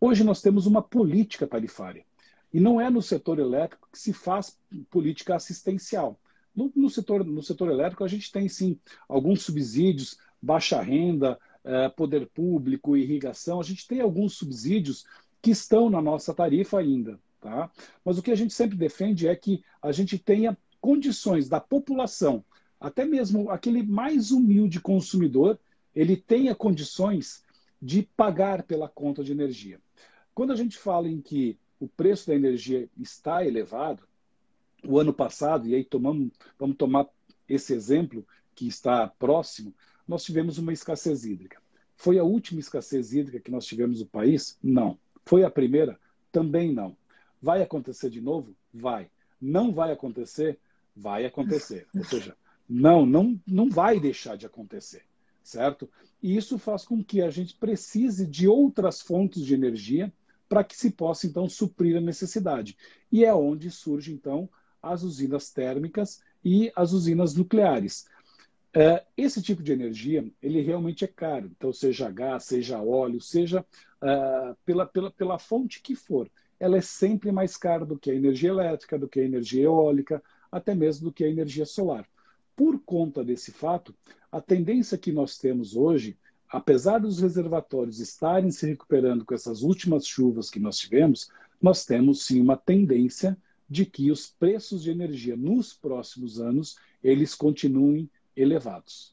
Hoje nós temos uma política tarifária. E não é no setor elétrico que se faz política assistencial. No, no setor, no setor elétrico, a gente tem sim alguns subsídios, baixa renda, eh, poder público, irrigação. A gente tem alguns subsídios que estão na nossa tarifa ainda. Tá? Mas o que a gente sempre defende é que a gente tenha condições da população até mesmo aquele mais humilde consumidor, ele tenha condições de pagar pela conta de energia. Quando a gente fala em que o preço da energia está elevado, o ano passado, e aí tomamos, vamos tomar esse exemplo que está próximo, nós tivemos uma escassez hídrica. Foi a última escassez hídrica que nós tivemos no país? Não. Foi a primeira? Também não. Vai acontecer de novo? Vai. Não vai acontecer? Vai acontecer. Ou seja, não, não, não vai deixar de acontecer, certo? E isso faz com que a gente precise de outras fontes de energia para que se possa, então, suprir a necessidade. E é onde surgem, então, as usinas térmicas e as usinas nucleares. É, esse tipo de energia, ele realmente é caro. Então, seja gás, seja óleo, seja uh, pela, pela, pela fonte que for, ela é sempre mais cara do que a energia elétrica, do que a energia eólica, até mesmo do que a energia solar por conta desse fato, a tendência que nós temos hoje, apesar dos reservatórios estarem se recuperando com essas últimas chuvas que nós tivemos, nós temos sim uma tendência de que os preços de energia nos próximos anos eles continuem elevados.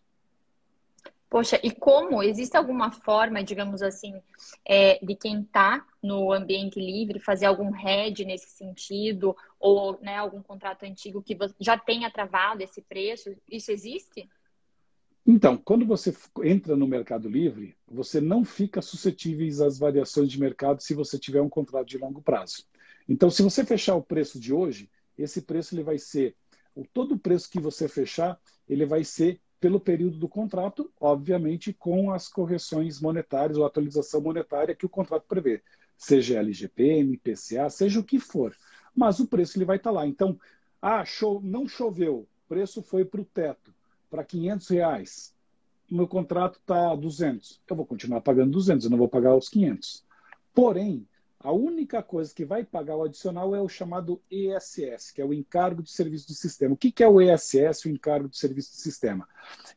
Poxa, e como? Existe alguma forma, digamos assim, é, de quem está no ambiente livre fazer algum hedge nesse sentido? Ou né, algum contrato antigo que já tenha travado esse preço? Isso existe? Então, quando você entra no mercado livre, você não fica suscetível às variações de mercado se você tiver um contrato de longo prazo. Então, se você fechar o preço de hoje, esse preço ele vai ser, todo o preço que você fechar, ele vai ser pelo período do contrato, obviamente com as correções monetárias ou atualização monetária que o contrato prevê, seja LGPM, PCA, seja o que for. Mas o preço ele vai estar lá. Então, ah, show, não choveu, preço foi para o teto, para 500 reais. Meu contrato está 200. Eu vou continuar pagando 200, eu não vou pagar os 500. Porém, a única coisa que vai pagar o adicional é o chamado ESS, que é o encargo de serviço do sistema. O que é o ESS, o encargo de serviço do sistema?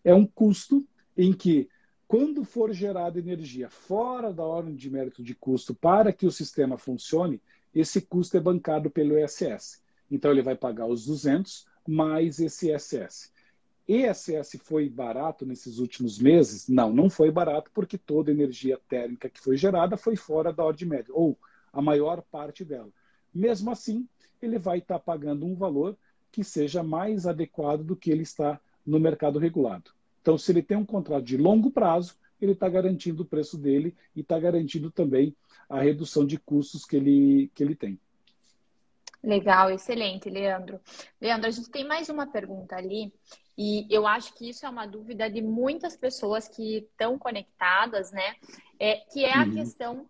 É um custo em que, quando for gerada energia fora da ordem de mérito de custo para que o sistema funcione, esse custo é bancado pelo ESS. Então, ele vai pagar os 200 mais esse ESS. ESS foi barato nesses últimos meses? Não, não foi barato porque toda energia térmica que foi gerada foi fora da ordem média, ou a maior parte dela. Mesmo assim, ele vai estar pagando um valor que seja mais adequado do que ele está no mercado regulado. Então, se ele tem um contrato de longo prazo, ele está garantindo o preço dele e está garantindo também a redução de custos que ele, que ele tem. Legal, excelente, Leandro. Leandro, a gente tem mais uma pergunta ali, e eu acho que isso é uma dúvida de muitas pessoas que estão conectadas, né? É, que é a uhum. questão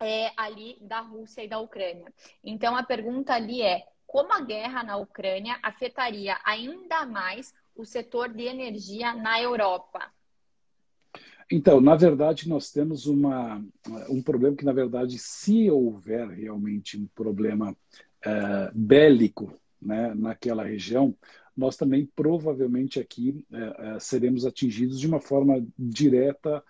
é, ali da Rússia e da Ucrânia. Então a pergunta ali é: como a guerra na Ucrânia afetaria ainda mais o setor de energia na Europa? Então, na verdade, nós temos uma, um problema que, na verdade, se houver realmente um problema uh, bélico né, naquela região, nós também provavelmente aqui uh, uh, seremos atingidos de uma forma direta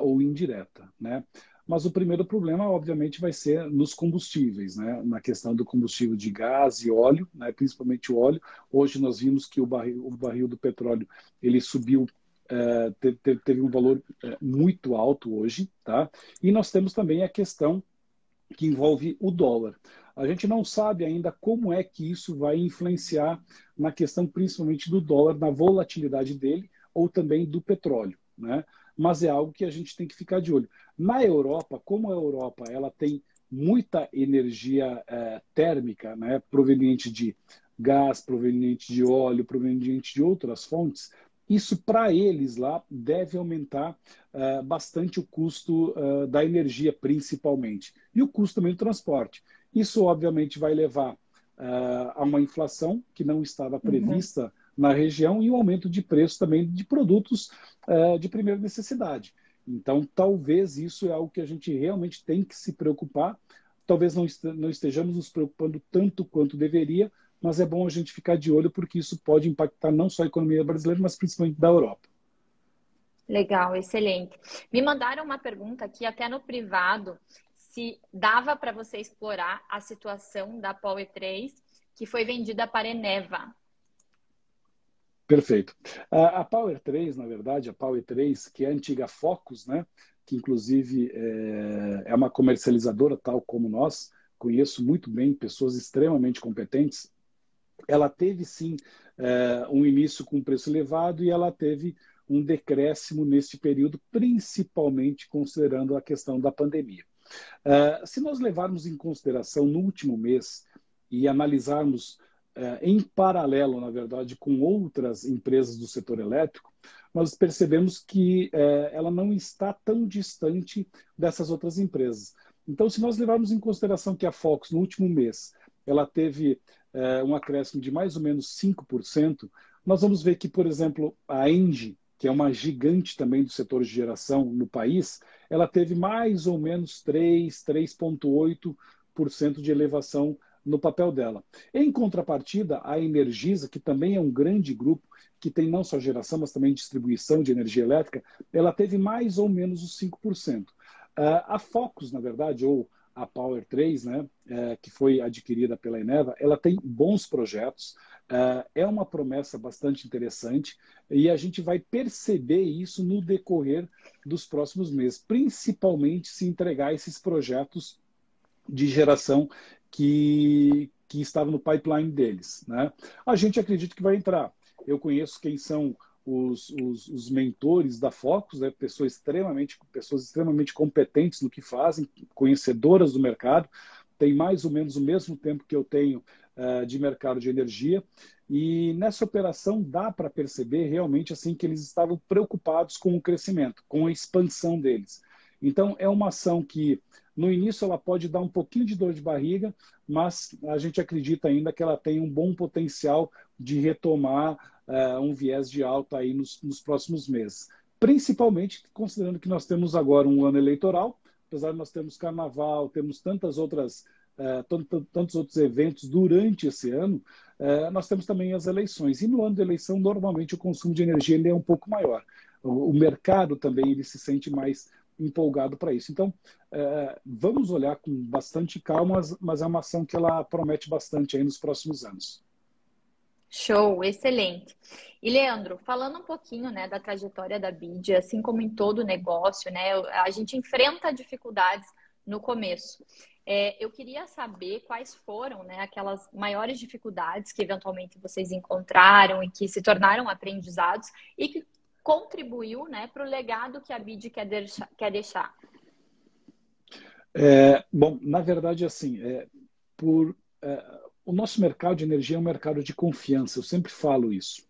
ou indireta. Né? Mas o primeiro problema, obviamente, vai ser nos combustíveis, né? na questão do combustível de gás e óleo, né? principalmente o óleo. Hoje nós vimos que o barril, o barril do petróleo ele subiu é, teve, teve, um valor é, muito alto hoje, tá? E nós temos também a questão que envolve o dólar. A gente não sabe ainda como é que isso vai influenciar na questão principalmente do dólar, na volatilidade dele ou também do petróleo, né? Mas é algo que a gente tem que ficar de olho. Na Europa, como a Europa ela tem muita energia é, térmica, né, proveniente de gás, proveniente de óleo, proveniente de outras fontes, isso para eles lá deve aumentar uh, bastante o custo uh, da energia, principalmente, e o custo também do transporte. Isso, obviamente, vai levar uh, a uma inflação que não estava prevista uhum. na região e um aumento de preço também de produtos de primeira necessidade. Então, talvez isso é algo que a gente realmente tem que se preocupar. Talvez não, estejamos nos preocupando tanto quanto deveria, mas é bom a gente ficar de olho porque isso pode impactar não só a economia brasileira, mas principalmente da Europa. Legal, excelente. Me mandaram uma pergunta aqui, até no privado, se dava para você explorar a situação da Power 3, que foi vendida para Eneva. Perfeito. A, Power 3, na verdade, a Power 3, que é a antiga Focus, né, que inclusive é, é uma comercializadora tal como nós, conheço muito bem pessoas extremamente competentes, ela teve sim é, um início com preço elevado e ela teve um decréscimo neste período, principalmente considerando a questão da pandemia. É, se nós levarmos em consideração no último mês e analisarmos é, em paralelo, na verdade, com outras empresas do setor elétrico, nós percebemos que ela não está tão distante dessas outras empresas. Então, se nós levarmos em consideração que a Fox, no último mês, ela teve é, um acréscimo de mais ou menos 5%, nós vamos ver que, por exemplo, a Engie, que é uma gigante também do setor de geração no país, ela teve mais ou menos 3, 3,8% de elevação no papel dela. Em contrapartida, a Energisa, que também é um grande grupo, que tem não só geração, mas também distribuição de energia elétrica, ela teve mais ou menos os 5%. Ah, a Focus, na verdade, ou a Power 3, né, é, que foi adquirida pela Eneva, ela tem bons projetos, é, é uma promessa bastante interessante e a gente vai perceber isso no decorrer dos próximos meses, principalmente se entregar esses projetos de geração que, que estavam no pipeline deles. Né? A gente acredita que vai entrar. Eu conheço quem são os, os, os, mentores da Focus, né, pessoas extremamente pessoas extremamente competentes no que fazem, conhecedoras do mercado, tem mais ou menos o mesmo tempo que eu tenho uh, de mercado de energia e nessa operação dá para perceber realmente assim que eles estavam preocupados com o crescimento, com a expansão deles. Então é uma ação que no início ela pode dar um pouquinho de dor de barriga, mas a gente acredita ainda que ela tem um bom potencial de retomar uh, um viés de alta aí nos, nos próximos meses. Principalmente considerando que nós temos agora um ano eleitoral, apesar de nós termos carnaval, temos tantas outras Uh, tantos outros eventos durante esse ano, uh, nós temos também as eleições. E no ano de eleição, normalmente o consumo de energia ele é um pouco maior. O, o mercado também ele se sente mais empolgado para isso. Então, uh, vamos olhar com bastante calma, mas é uma ação que ela promete bastante aí nos próximos anos. Show, excelente. E Leandro, falando um pouquinho, né, da trajetória da BID, assim como em todo negócio, né, a gente enfrenta dificuldades no começo. É, eu queria saber quais foram, né, aquelas maiores dificuldades que eventualmente vocês encontraram e que se tornaram aprendizados e que contribuiu, né, para o legado que a BID quer. Quer deixar. É, bom, na verdade, assim, é, por é, o nosso mercado de energia é um mercado de confiança, eu sempre falo isso.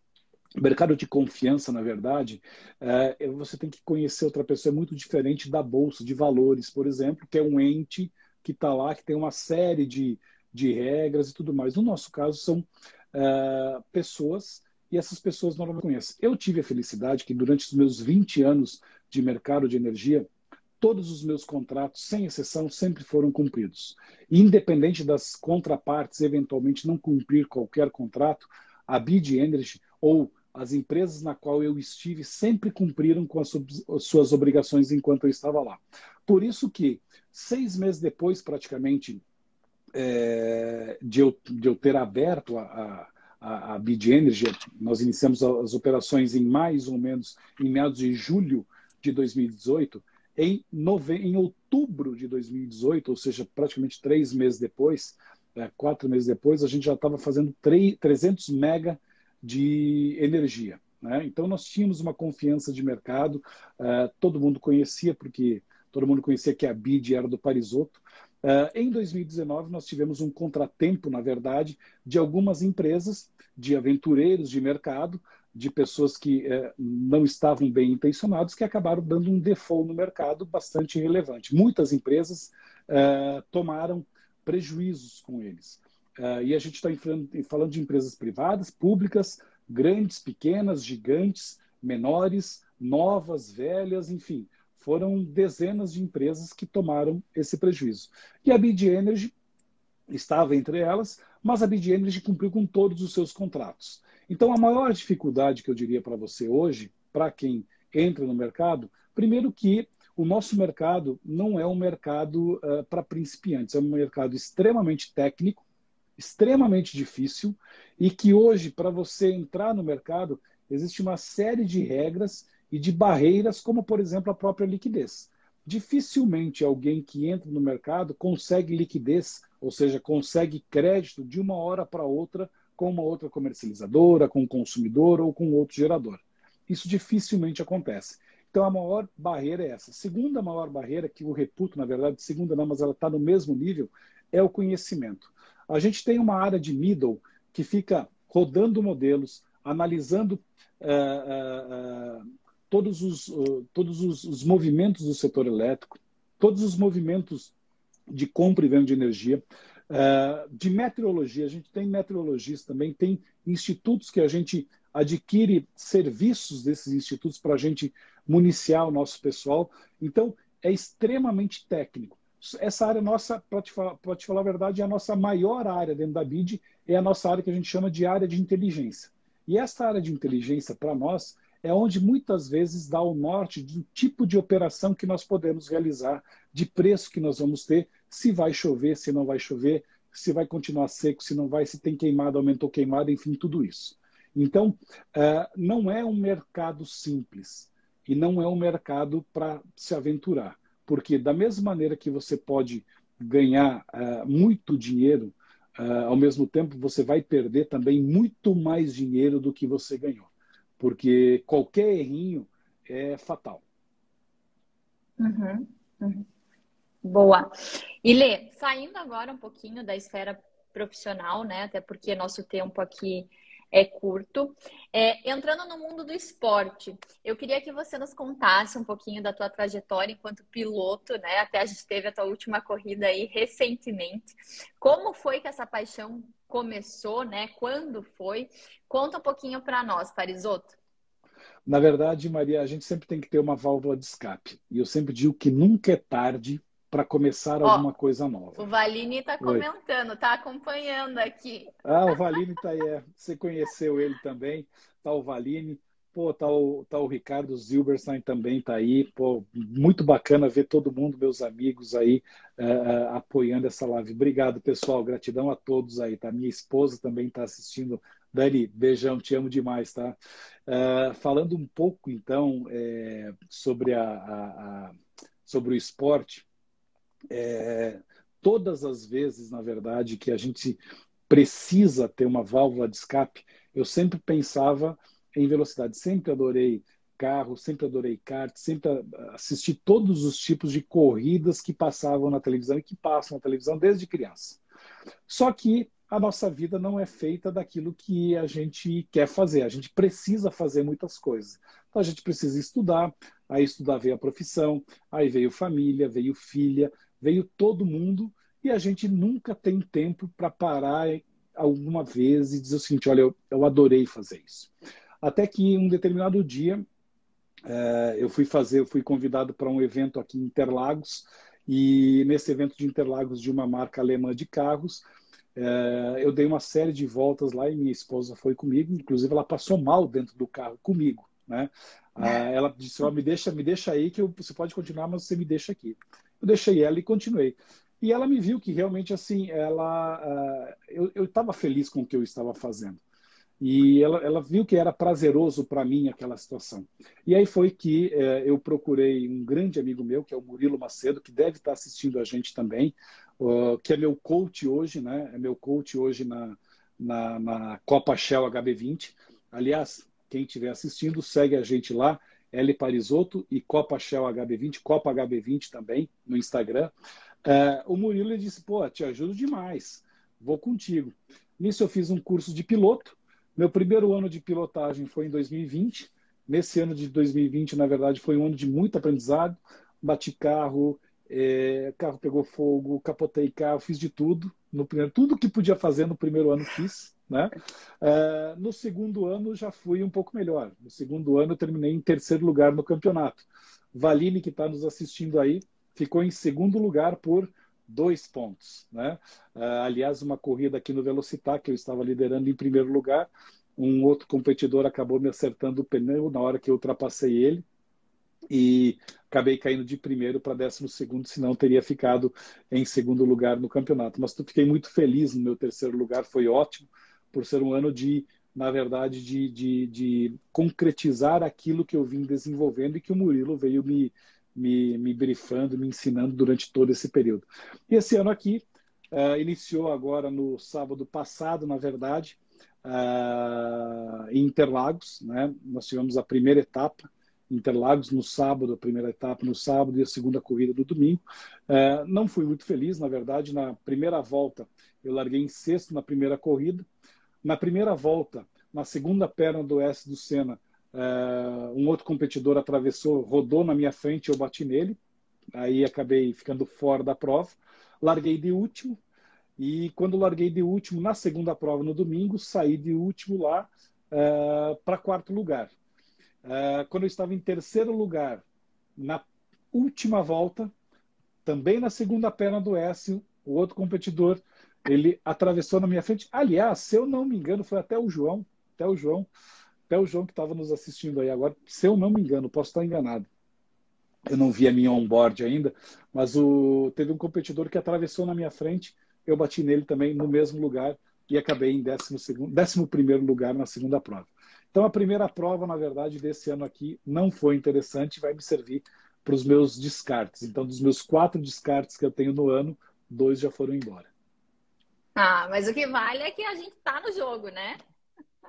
O mercado de confiança, na verdade, é, você tem que conhecer outra pessoa, é muito diferente da bolsa de valores, por exemplo, que é um ente que está lá, que tem uma série de, de regras e tudo mais. No nosso caso, são é, pessoas essas pessoas normalmente conhecem. Eu tive a felicidade que, durante os meus 20 anos de mercado de energia, todos os meus contratos, sem exceção, sempre foram cumpridos. Independente das contrapartes eventualmente não cumprir qualquer contrato, a Bid Energy ou as empresas na qual eu estive sempre cumpriram com as suas obrigações enquanto eu estava lá. Por isso que, seis meses depois, praticamente, é, de, eu, de eu ter aberto a, a, a Bid Energy, nós iniciamos as operações em mais ou menos em meados de julho de 2018, em, nove... em outubro de 2018, ou seja, praticamente três meses depois, é, quatro meses depois, a gente já estava fazendo 300 mega de energia. Né? Então, nós tínhamos uma confiança de mercado, uh, todo mundo conhecia, porque todo mundo conhecia que a BID era do Parisotto. Uh, em 2019, nós tivemos um contratempo, na verdade, de algumas empresas, de aventureiros de mercado, de pessoas que uh, não estavam bem intencionados, que acabaram dando um default no mercado bastante relevante. Muitas empresas tomaram prejuízos com eles. Uh, e a gente está falando de empresas privadas, públicas, grandes, pequenas, gigantes, menores, novas, velhas, enfim. Foram dezenas de empresas que tomaram esse prejuízo. E a Bid Energy estava entre elas, mas a Bid Energy cumpriu com todos os seus contratos. Então, a maior dificuldade que eu diria para você hoje, para quem entra no mercado, primeiro que o nosso mercado não é um mercado uh, para principiantes, é um mercado extremamente técnico, extremamente difícil e que hoje, para você entrar no mercado, existe uma série de regras e de barreiras, como, por exemplo, a própria liquidez. Dificilmente alguém que entra no mercado consegue liquidez, ou seja, consegue crédito de uma hora para outra com uma outra comercializadora, com um consumidor ou com outro gerador. Isso dificilmente acontece. Então, a maior barreira é essa. Segunda maior barreira, que eu reputo, na verdade, segunda não, mas ela está no mesmo nível, é o conhecimento. A gente tem uma área de middle que fica rodando modelos, analisando uh, uh, todos, os, uh, todos os, os, movimentos do setor elétrico, todos os movimentos de compra e venda de energia, de meteorologia. A gente tem meteorologistas também, tem institutos que a gente adquire serviços desses institutos para a gente municiar o nosso pessoal. Então, é extremamente técnico essa área nossa, para te, falar, te falar a verdade, é a nossa maior área dentro da BID, é a nossa área que a gente chama de área de inteligência. E essa área de inteligência, para nós, é onde muitas vezes dá o norte do tipo de operação que nós podemos realizar, de preço que nós vamos ter, se vai chover, se não vai chover, se vai continuar seco, se não vai, se tem queimada, aumentou queimada, enfim, tudo isso. Então, uh, não é um mercado simples e não é um mercado para se aventurar. Porque, da mesma maneira que você pode ganhar uh, muito dinheiro, uh, ao mesmo tempo você vai perder também muito mais dinheiro do que você ganhou. Porque qualquer errinho é fatal. Uhum, uhum. Boa. E Lê, saindo agora um pouquinho da esfera profissional, né? Até porque nosso tempo aqui é curto. É, entrando no mundo do esporte, eu queria que você nos contasse um pouquinho da tua trajetória enquanto piloto, né? Até a gente teve a tua última corrida aí recentemente. Como foi que essa paixão começou, né? Quando foi? Conta um pouquinho para nós, Parisoto. Na verdade, Maria, a gente sempre tem que ter uma válvula de escape. E eu sempre digo que nunca é tarde para começar Ó, alguma coisa nova. O Valini está comentando, está acompanhando aqui. Ah, o Valini está aí. É. Você conheceu ele também. Tá o Valini. Pô, tá o, tá o Ricardo Zilberstein também tá aí. Pô, muito bacana ver todo mundo, meus amigos aí, uh, apoiando essa live. Obrigado, pessoal. Gratidão a todos aí, tá? Minha esposa também está assistindo. Dani, beijão, te amo demais, tá? Uh, falando um pouco, então, é, sobre, a, a, a, sobre o esporte, é, todas as vezes, na verdade, que a gente precisa ter uma válvula de escape, eu sempre pensava em velocidade. Sempre adorei carro, sempre adorei kart, sempre assisti todos os tipos de corridas que passavam na televisão e que passam na televisão desde criança. Só que a nossa vida não é feita daquilo que a gente quer fazer. A gente precisa fazer muitas coisas. Então a gente precisa estudar, aí estudar veio a profissão, aí veio família, veio filha, veio todo mundo e a gente nunca tem tempo para parar alguma vez e dizer o seguinte: olha, eu, eu adorei fazer isso. Até que um determinado dia é, eu fui fazer, eu fui convidado para um evento aqui em Interlagos e nesse evento de Interlagos de uma marca alemã de carros é, eu dei uma série de voltas lá e minha esposa foi comigo, inclusive ela passou mal dentro do carro comigo, né? Ah, ela disse, oh, me deixa, me deixa aí que eu, você pode continuar, mas você me deixa aqui. Eu deixei ela e continuei. E ela me viu que realmente assim, ela, uh, eu estava feliz com o que eu estava fazendo. E ela, ela viu que era prazeroso para mim aquela situação. E aí foi que uh, eu procurei um grande amigo meu, que é o Murilo Macedo, que deve estar assistindo a gente também, uh, que é meu coach hoje, né? É meu coach hoje na, na, na Copa Shell HB20. Aliás, quem estiver assistindo, segue a gente lá, L Parisotto e Copa Shell HB20, Copa HB20 também no Instagram. É, o Murilo disse: pô, te ajudo demais, vou contigo. Nisso eu fiz um curso de piloto. Meu primeiro ano de pilotagem foi em 2020. Nesse ano de 2020, na verdade, foi um ano de muito aprendizado. Bati carro, é, carro pegou fogo, capotei carro, fiz de tudo. No primeiro, tudo que podia fazer no primeiro ano fiz. Né? É, no segundo ano já fui um pouco melhor. No segundo ano eu terminei em terceiro lugar no campeonato. Valine, que está nos assistindo aí, ficou em segundo lugar por dois pontos. Né? Uh, aliás, uma corrida aqui no Velocitar, que eu estava liderando em primeiro lugar, um outro competidor acabou me acertando o pneu na hora que eu ultrapassei ele e acabei caindo de primeiro para décimo segundo, senão teria ficado em segundo lugar no campeonato. Mas fiquei muito feliz no meu terceiro lugar, foi ótimo, por ser um ano de, na verdade, de, de, de concretizar aquilo que eu vim desenvolvendo e que o Murilo veio me, me, me brifando, me ensinando durante todo esse período. E esse ano aqui uh, iniciou agora no sábado passado, na verdade, uh, em Interlagos. Né? Nós tivemos a primeira etapa Interlagos no sábado, a primeira etapa no sábado e a segunda corrida no domingo. Uh, não fui muito feliz, na verdade, na primeira volta eu larguei em sexto na primeira corrida. Na primeira volta, na segunda perna do S do Senna, Uh, um outro competidor atravessou, rodou na minha frente, eu bati nele. Aí acabei ficando fora da prova. Larguei de último. E quando larguei de último na segunda prova no domingo, saí de último lá uh, para quarto lugar. Uh, quando eu estava em terceiro lugar, na última volta, também na segunda perna do S, o outro competidor, ele atravessou na minha frente. Aliás, se eu não me engano, foi até o João, até o João, até o João que estava nos assistindo aí agora, se eu não me engano, posso estar enganado. Eu não vi a minha onboard ainda, mas o, teve um competidor que atravessou na minha frente, eu bati nele também no mesmo lugar e acabei em 12 segundo, 11 primeiro lugar na segunda prova. Então a primeira prova, na verdade, desse ano aqui não foi interessante, vai me servir para os meus descartes. Então, dos meus quatro descartes que eu tenho no ano, dois já foram embora. Ah, mas o que vale é que a gente está no jogo, né?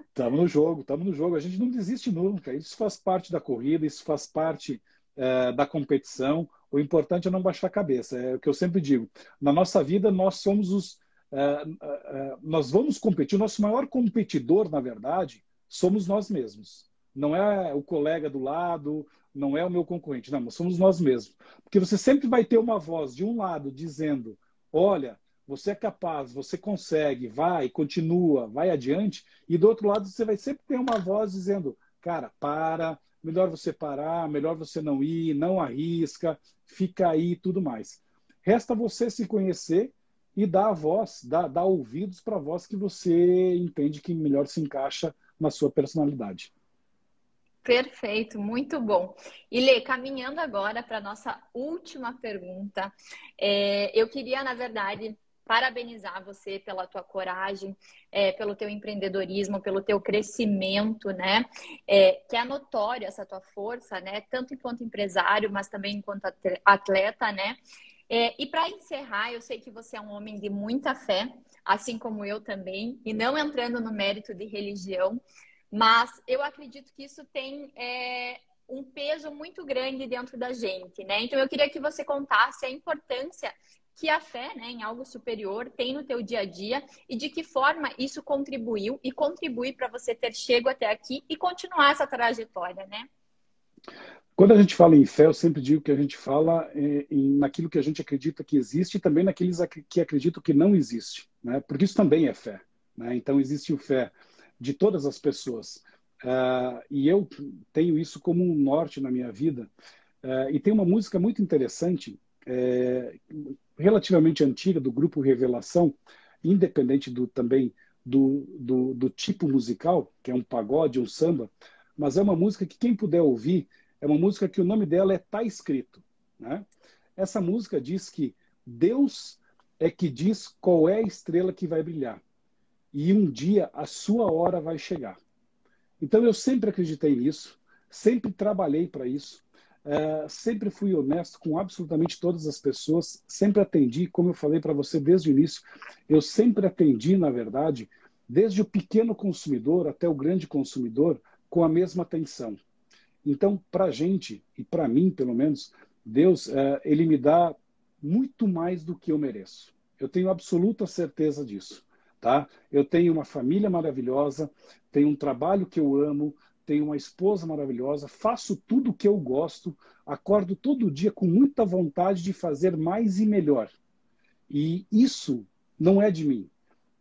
Estamos no jogo, estamos no jogo. A gente não desiste nunca. Isso faz parte da corrida, isso faz parte é, da competição. O importante é não baixar a cabeça. É o que eu sempre digo. Na nossa vida, nós somos os. É, é, nós vamos competir. O nosso maior competidor, na verdade, somos nós mesmos. Não é o colega do lado, não é o meu concorrente. Não, somos nós mesmos. Porque você sempre vai ter uma voz de um lado dizendo: olha, você é capaz, você consegue, vai, continua, vai adiante. E do outro lado, você vai sempre ter uma voz dizendo: cara, para, melhor você parar, melhor você não ir, não arrisca, fica aí e tudo mais. Resta você se conhecer e dar a voz, dar, dar ouvidos para a voz que você entende que melhor se encaixa na sua personalidade. Perfeito, muito bom. E Lê, caminhando agora para a nossa última pergunta, é, eu queria, na verdade, parabenizar você pela tua coragem, é, pelo teu empreendedorismo, pelo teu crescimento, né? É, que é notório essa tua força, né? Tanto enquanto empresário, mas também enquanto atleta, né? É, e para encerrar, eu sei que você é um homem de muita fé, assim como eu também, e não entrando no mérito de religião, mas eu acredito que isso tem é, um peso muito grande dentro da gente, né? Então eu queria que você contasse a importância que a fé né, em algo superior tem no teu dia a dia e de que forma isso contribuiu e contribui para você ter chego até aqui e continuar essa trajetória, né? Quando a gente fala em fé, eu sempre digo que a gente fala em, em, naquilo que a gente acredita que existe e também naqueles que acreditam que não existe, né? Porque isso também é fé, né? Então existe o fé de todas as pessoas uh, e eu tenho isso como um norte na minha vida. Uh, e tem uma música muito interessante é, relativamente antiga, do grupo Revelação, independente do também do, do, do tipo musical, que é um pagode, um samba, mas é uma música que quem puder ouvir, é uma música que o nome dela é Tá Escrito. Né? Essa música diz que Deus é que diz qual é a estrela que vai brilhar. E um dia a sua hora vai chegar. Então eu sempre acreditei nisso, sempre trabalhei para isso, uh, sempre fui honesto com absolutamente todas as pessoas, sempre atendi, como eu falei para você desde o início, eu sempre atendi, na verdade, desde o pequeno consumidor até o grande consumidor, com a mesma atenção. Então, para a gente, e para mim, pelo menos, Deus, uh, ele me dá muito mais do que eu mereço. Eu tenho absoluta certeza disso. Tá? Eu tenho uma família maravilhosa, tenho um trabalho que eu amo, tenho uma esposa maravilhosa, faço tudo o que eu gosto, acordo todo dia com muita vontade de fazer mais e melhor. E isso não é de mim,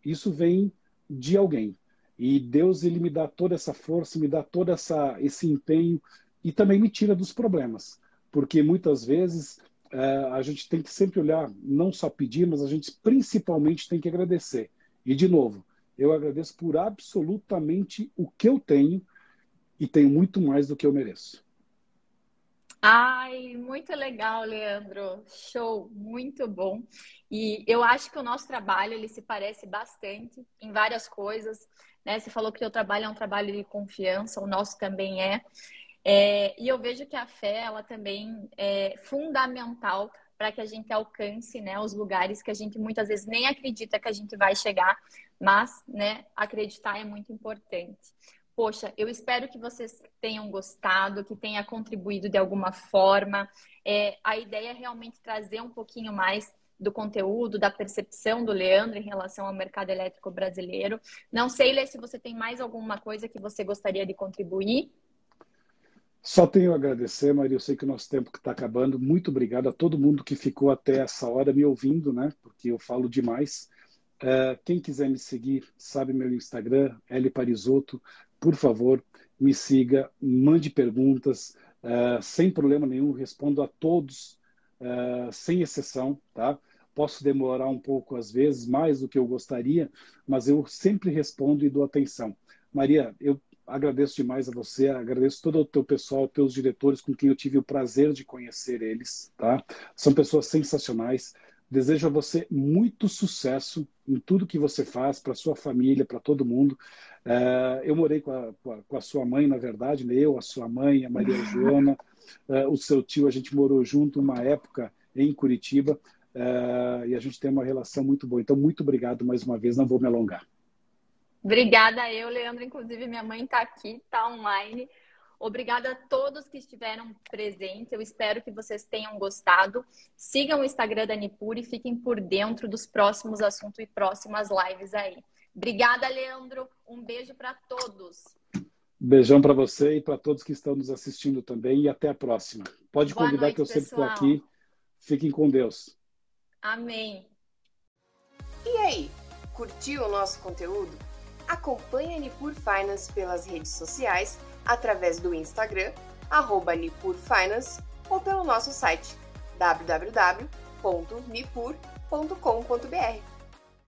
isso vem de alguém. E Deus ele me dá toda essa força, me dá todo essa, esse empenho e também me tira dos problemas, porque muitas vezes é, a gente tem que sempre olhar, não só pedir, mas a gente principalmente tem que agradecer. E, de novo, eu agradeço por absolutamente o que eu tenho e tenho muito mais do que eu mereço. Ai, muito legal, Leandro. Show, muito bom. E eu acho que o nosso trabalho ele se parece bastante em várias coisas. Né? Você falou que o teu trabalho é um trabalho de confiança, o nosso também é. é e eu vejo que a fé ela também é fundamental para que a gente alcance né, os lugares que a gente muitas vezes nem acredita que a gente vai chegar, mas né, acreditar é muito importante. Poxa, eu espero que vocês tenham gostado, que tenha contribuído de alguma forma. É, a ideia é realmente trazer um pouquinho mais do conteúdo, da percepção do Leandro em relação ao mercado elétrico brasileiro. Não sei, Lê, se você tem mais alguma coisa que você gostaria de contribuir. Só tenho a agradecer, Maria. Eu sei que o nosso tempo está acabando. Muito obrigado a todo mundo que ficou até essa hora me ouvindo, né? Porque eu falo demais. Uh, quem quiser me seguir, sabe meu Instagram, L Parisotto. Por favor, me siga, mande perguntas, uh, sem problema nenhum. Respondo a todos, uh, sem exceção, tá? Posso demorar um pouco às vezes, mais do que eu gostaria, mas eu sempre respondo e dou atenção. Maria, eu agradeço demais a você, agradeço todo o teu pessoal, teus diretores com quem eu tive o prazer de conhecer eles, tá? São pessoas sensacionais. Desejo a você muito sucesso em tudo que você faz para sua família, para todo mundo. Uh, eu morei com a, com a, sua mãe, na verdade, né? eu, a sua mãe, a Maria Joana, uh, o seu tio, a gente morou junto uma época em Curitiba uh, e a gente tem uma relação muito boa. Então, muito obrigado mais uma vez, não vou me alongar. Obrigada eu, Leandro. Inclusive, minha mãe está aqui, está online. Obrigada a todos que estiveram presentes. Eu espero que vocês tenham gostado. Sigam o Instagram da Nipur e fiquem por dentro dos próximos assuntos e próximas lives aí. Obrigada, Leandro. Um beijo para todos. Beijão para você e para todos que estão nos assistindo também. E até a próxima. Pode Boa convidar noite, que eu pessoal. sempre estou aqui. Fiquem com Deus. Amém. E aí, curtiu o nosso conteúdo? Acompanhe a Nipur Finance pelas redes sociais, através do Instagram, arroba Nipur Finance, ou pelo nosso site www.nipur.com.br.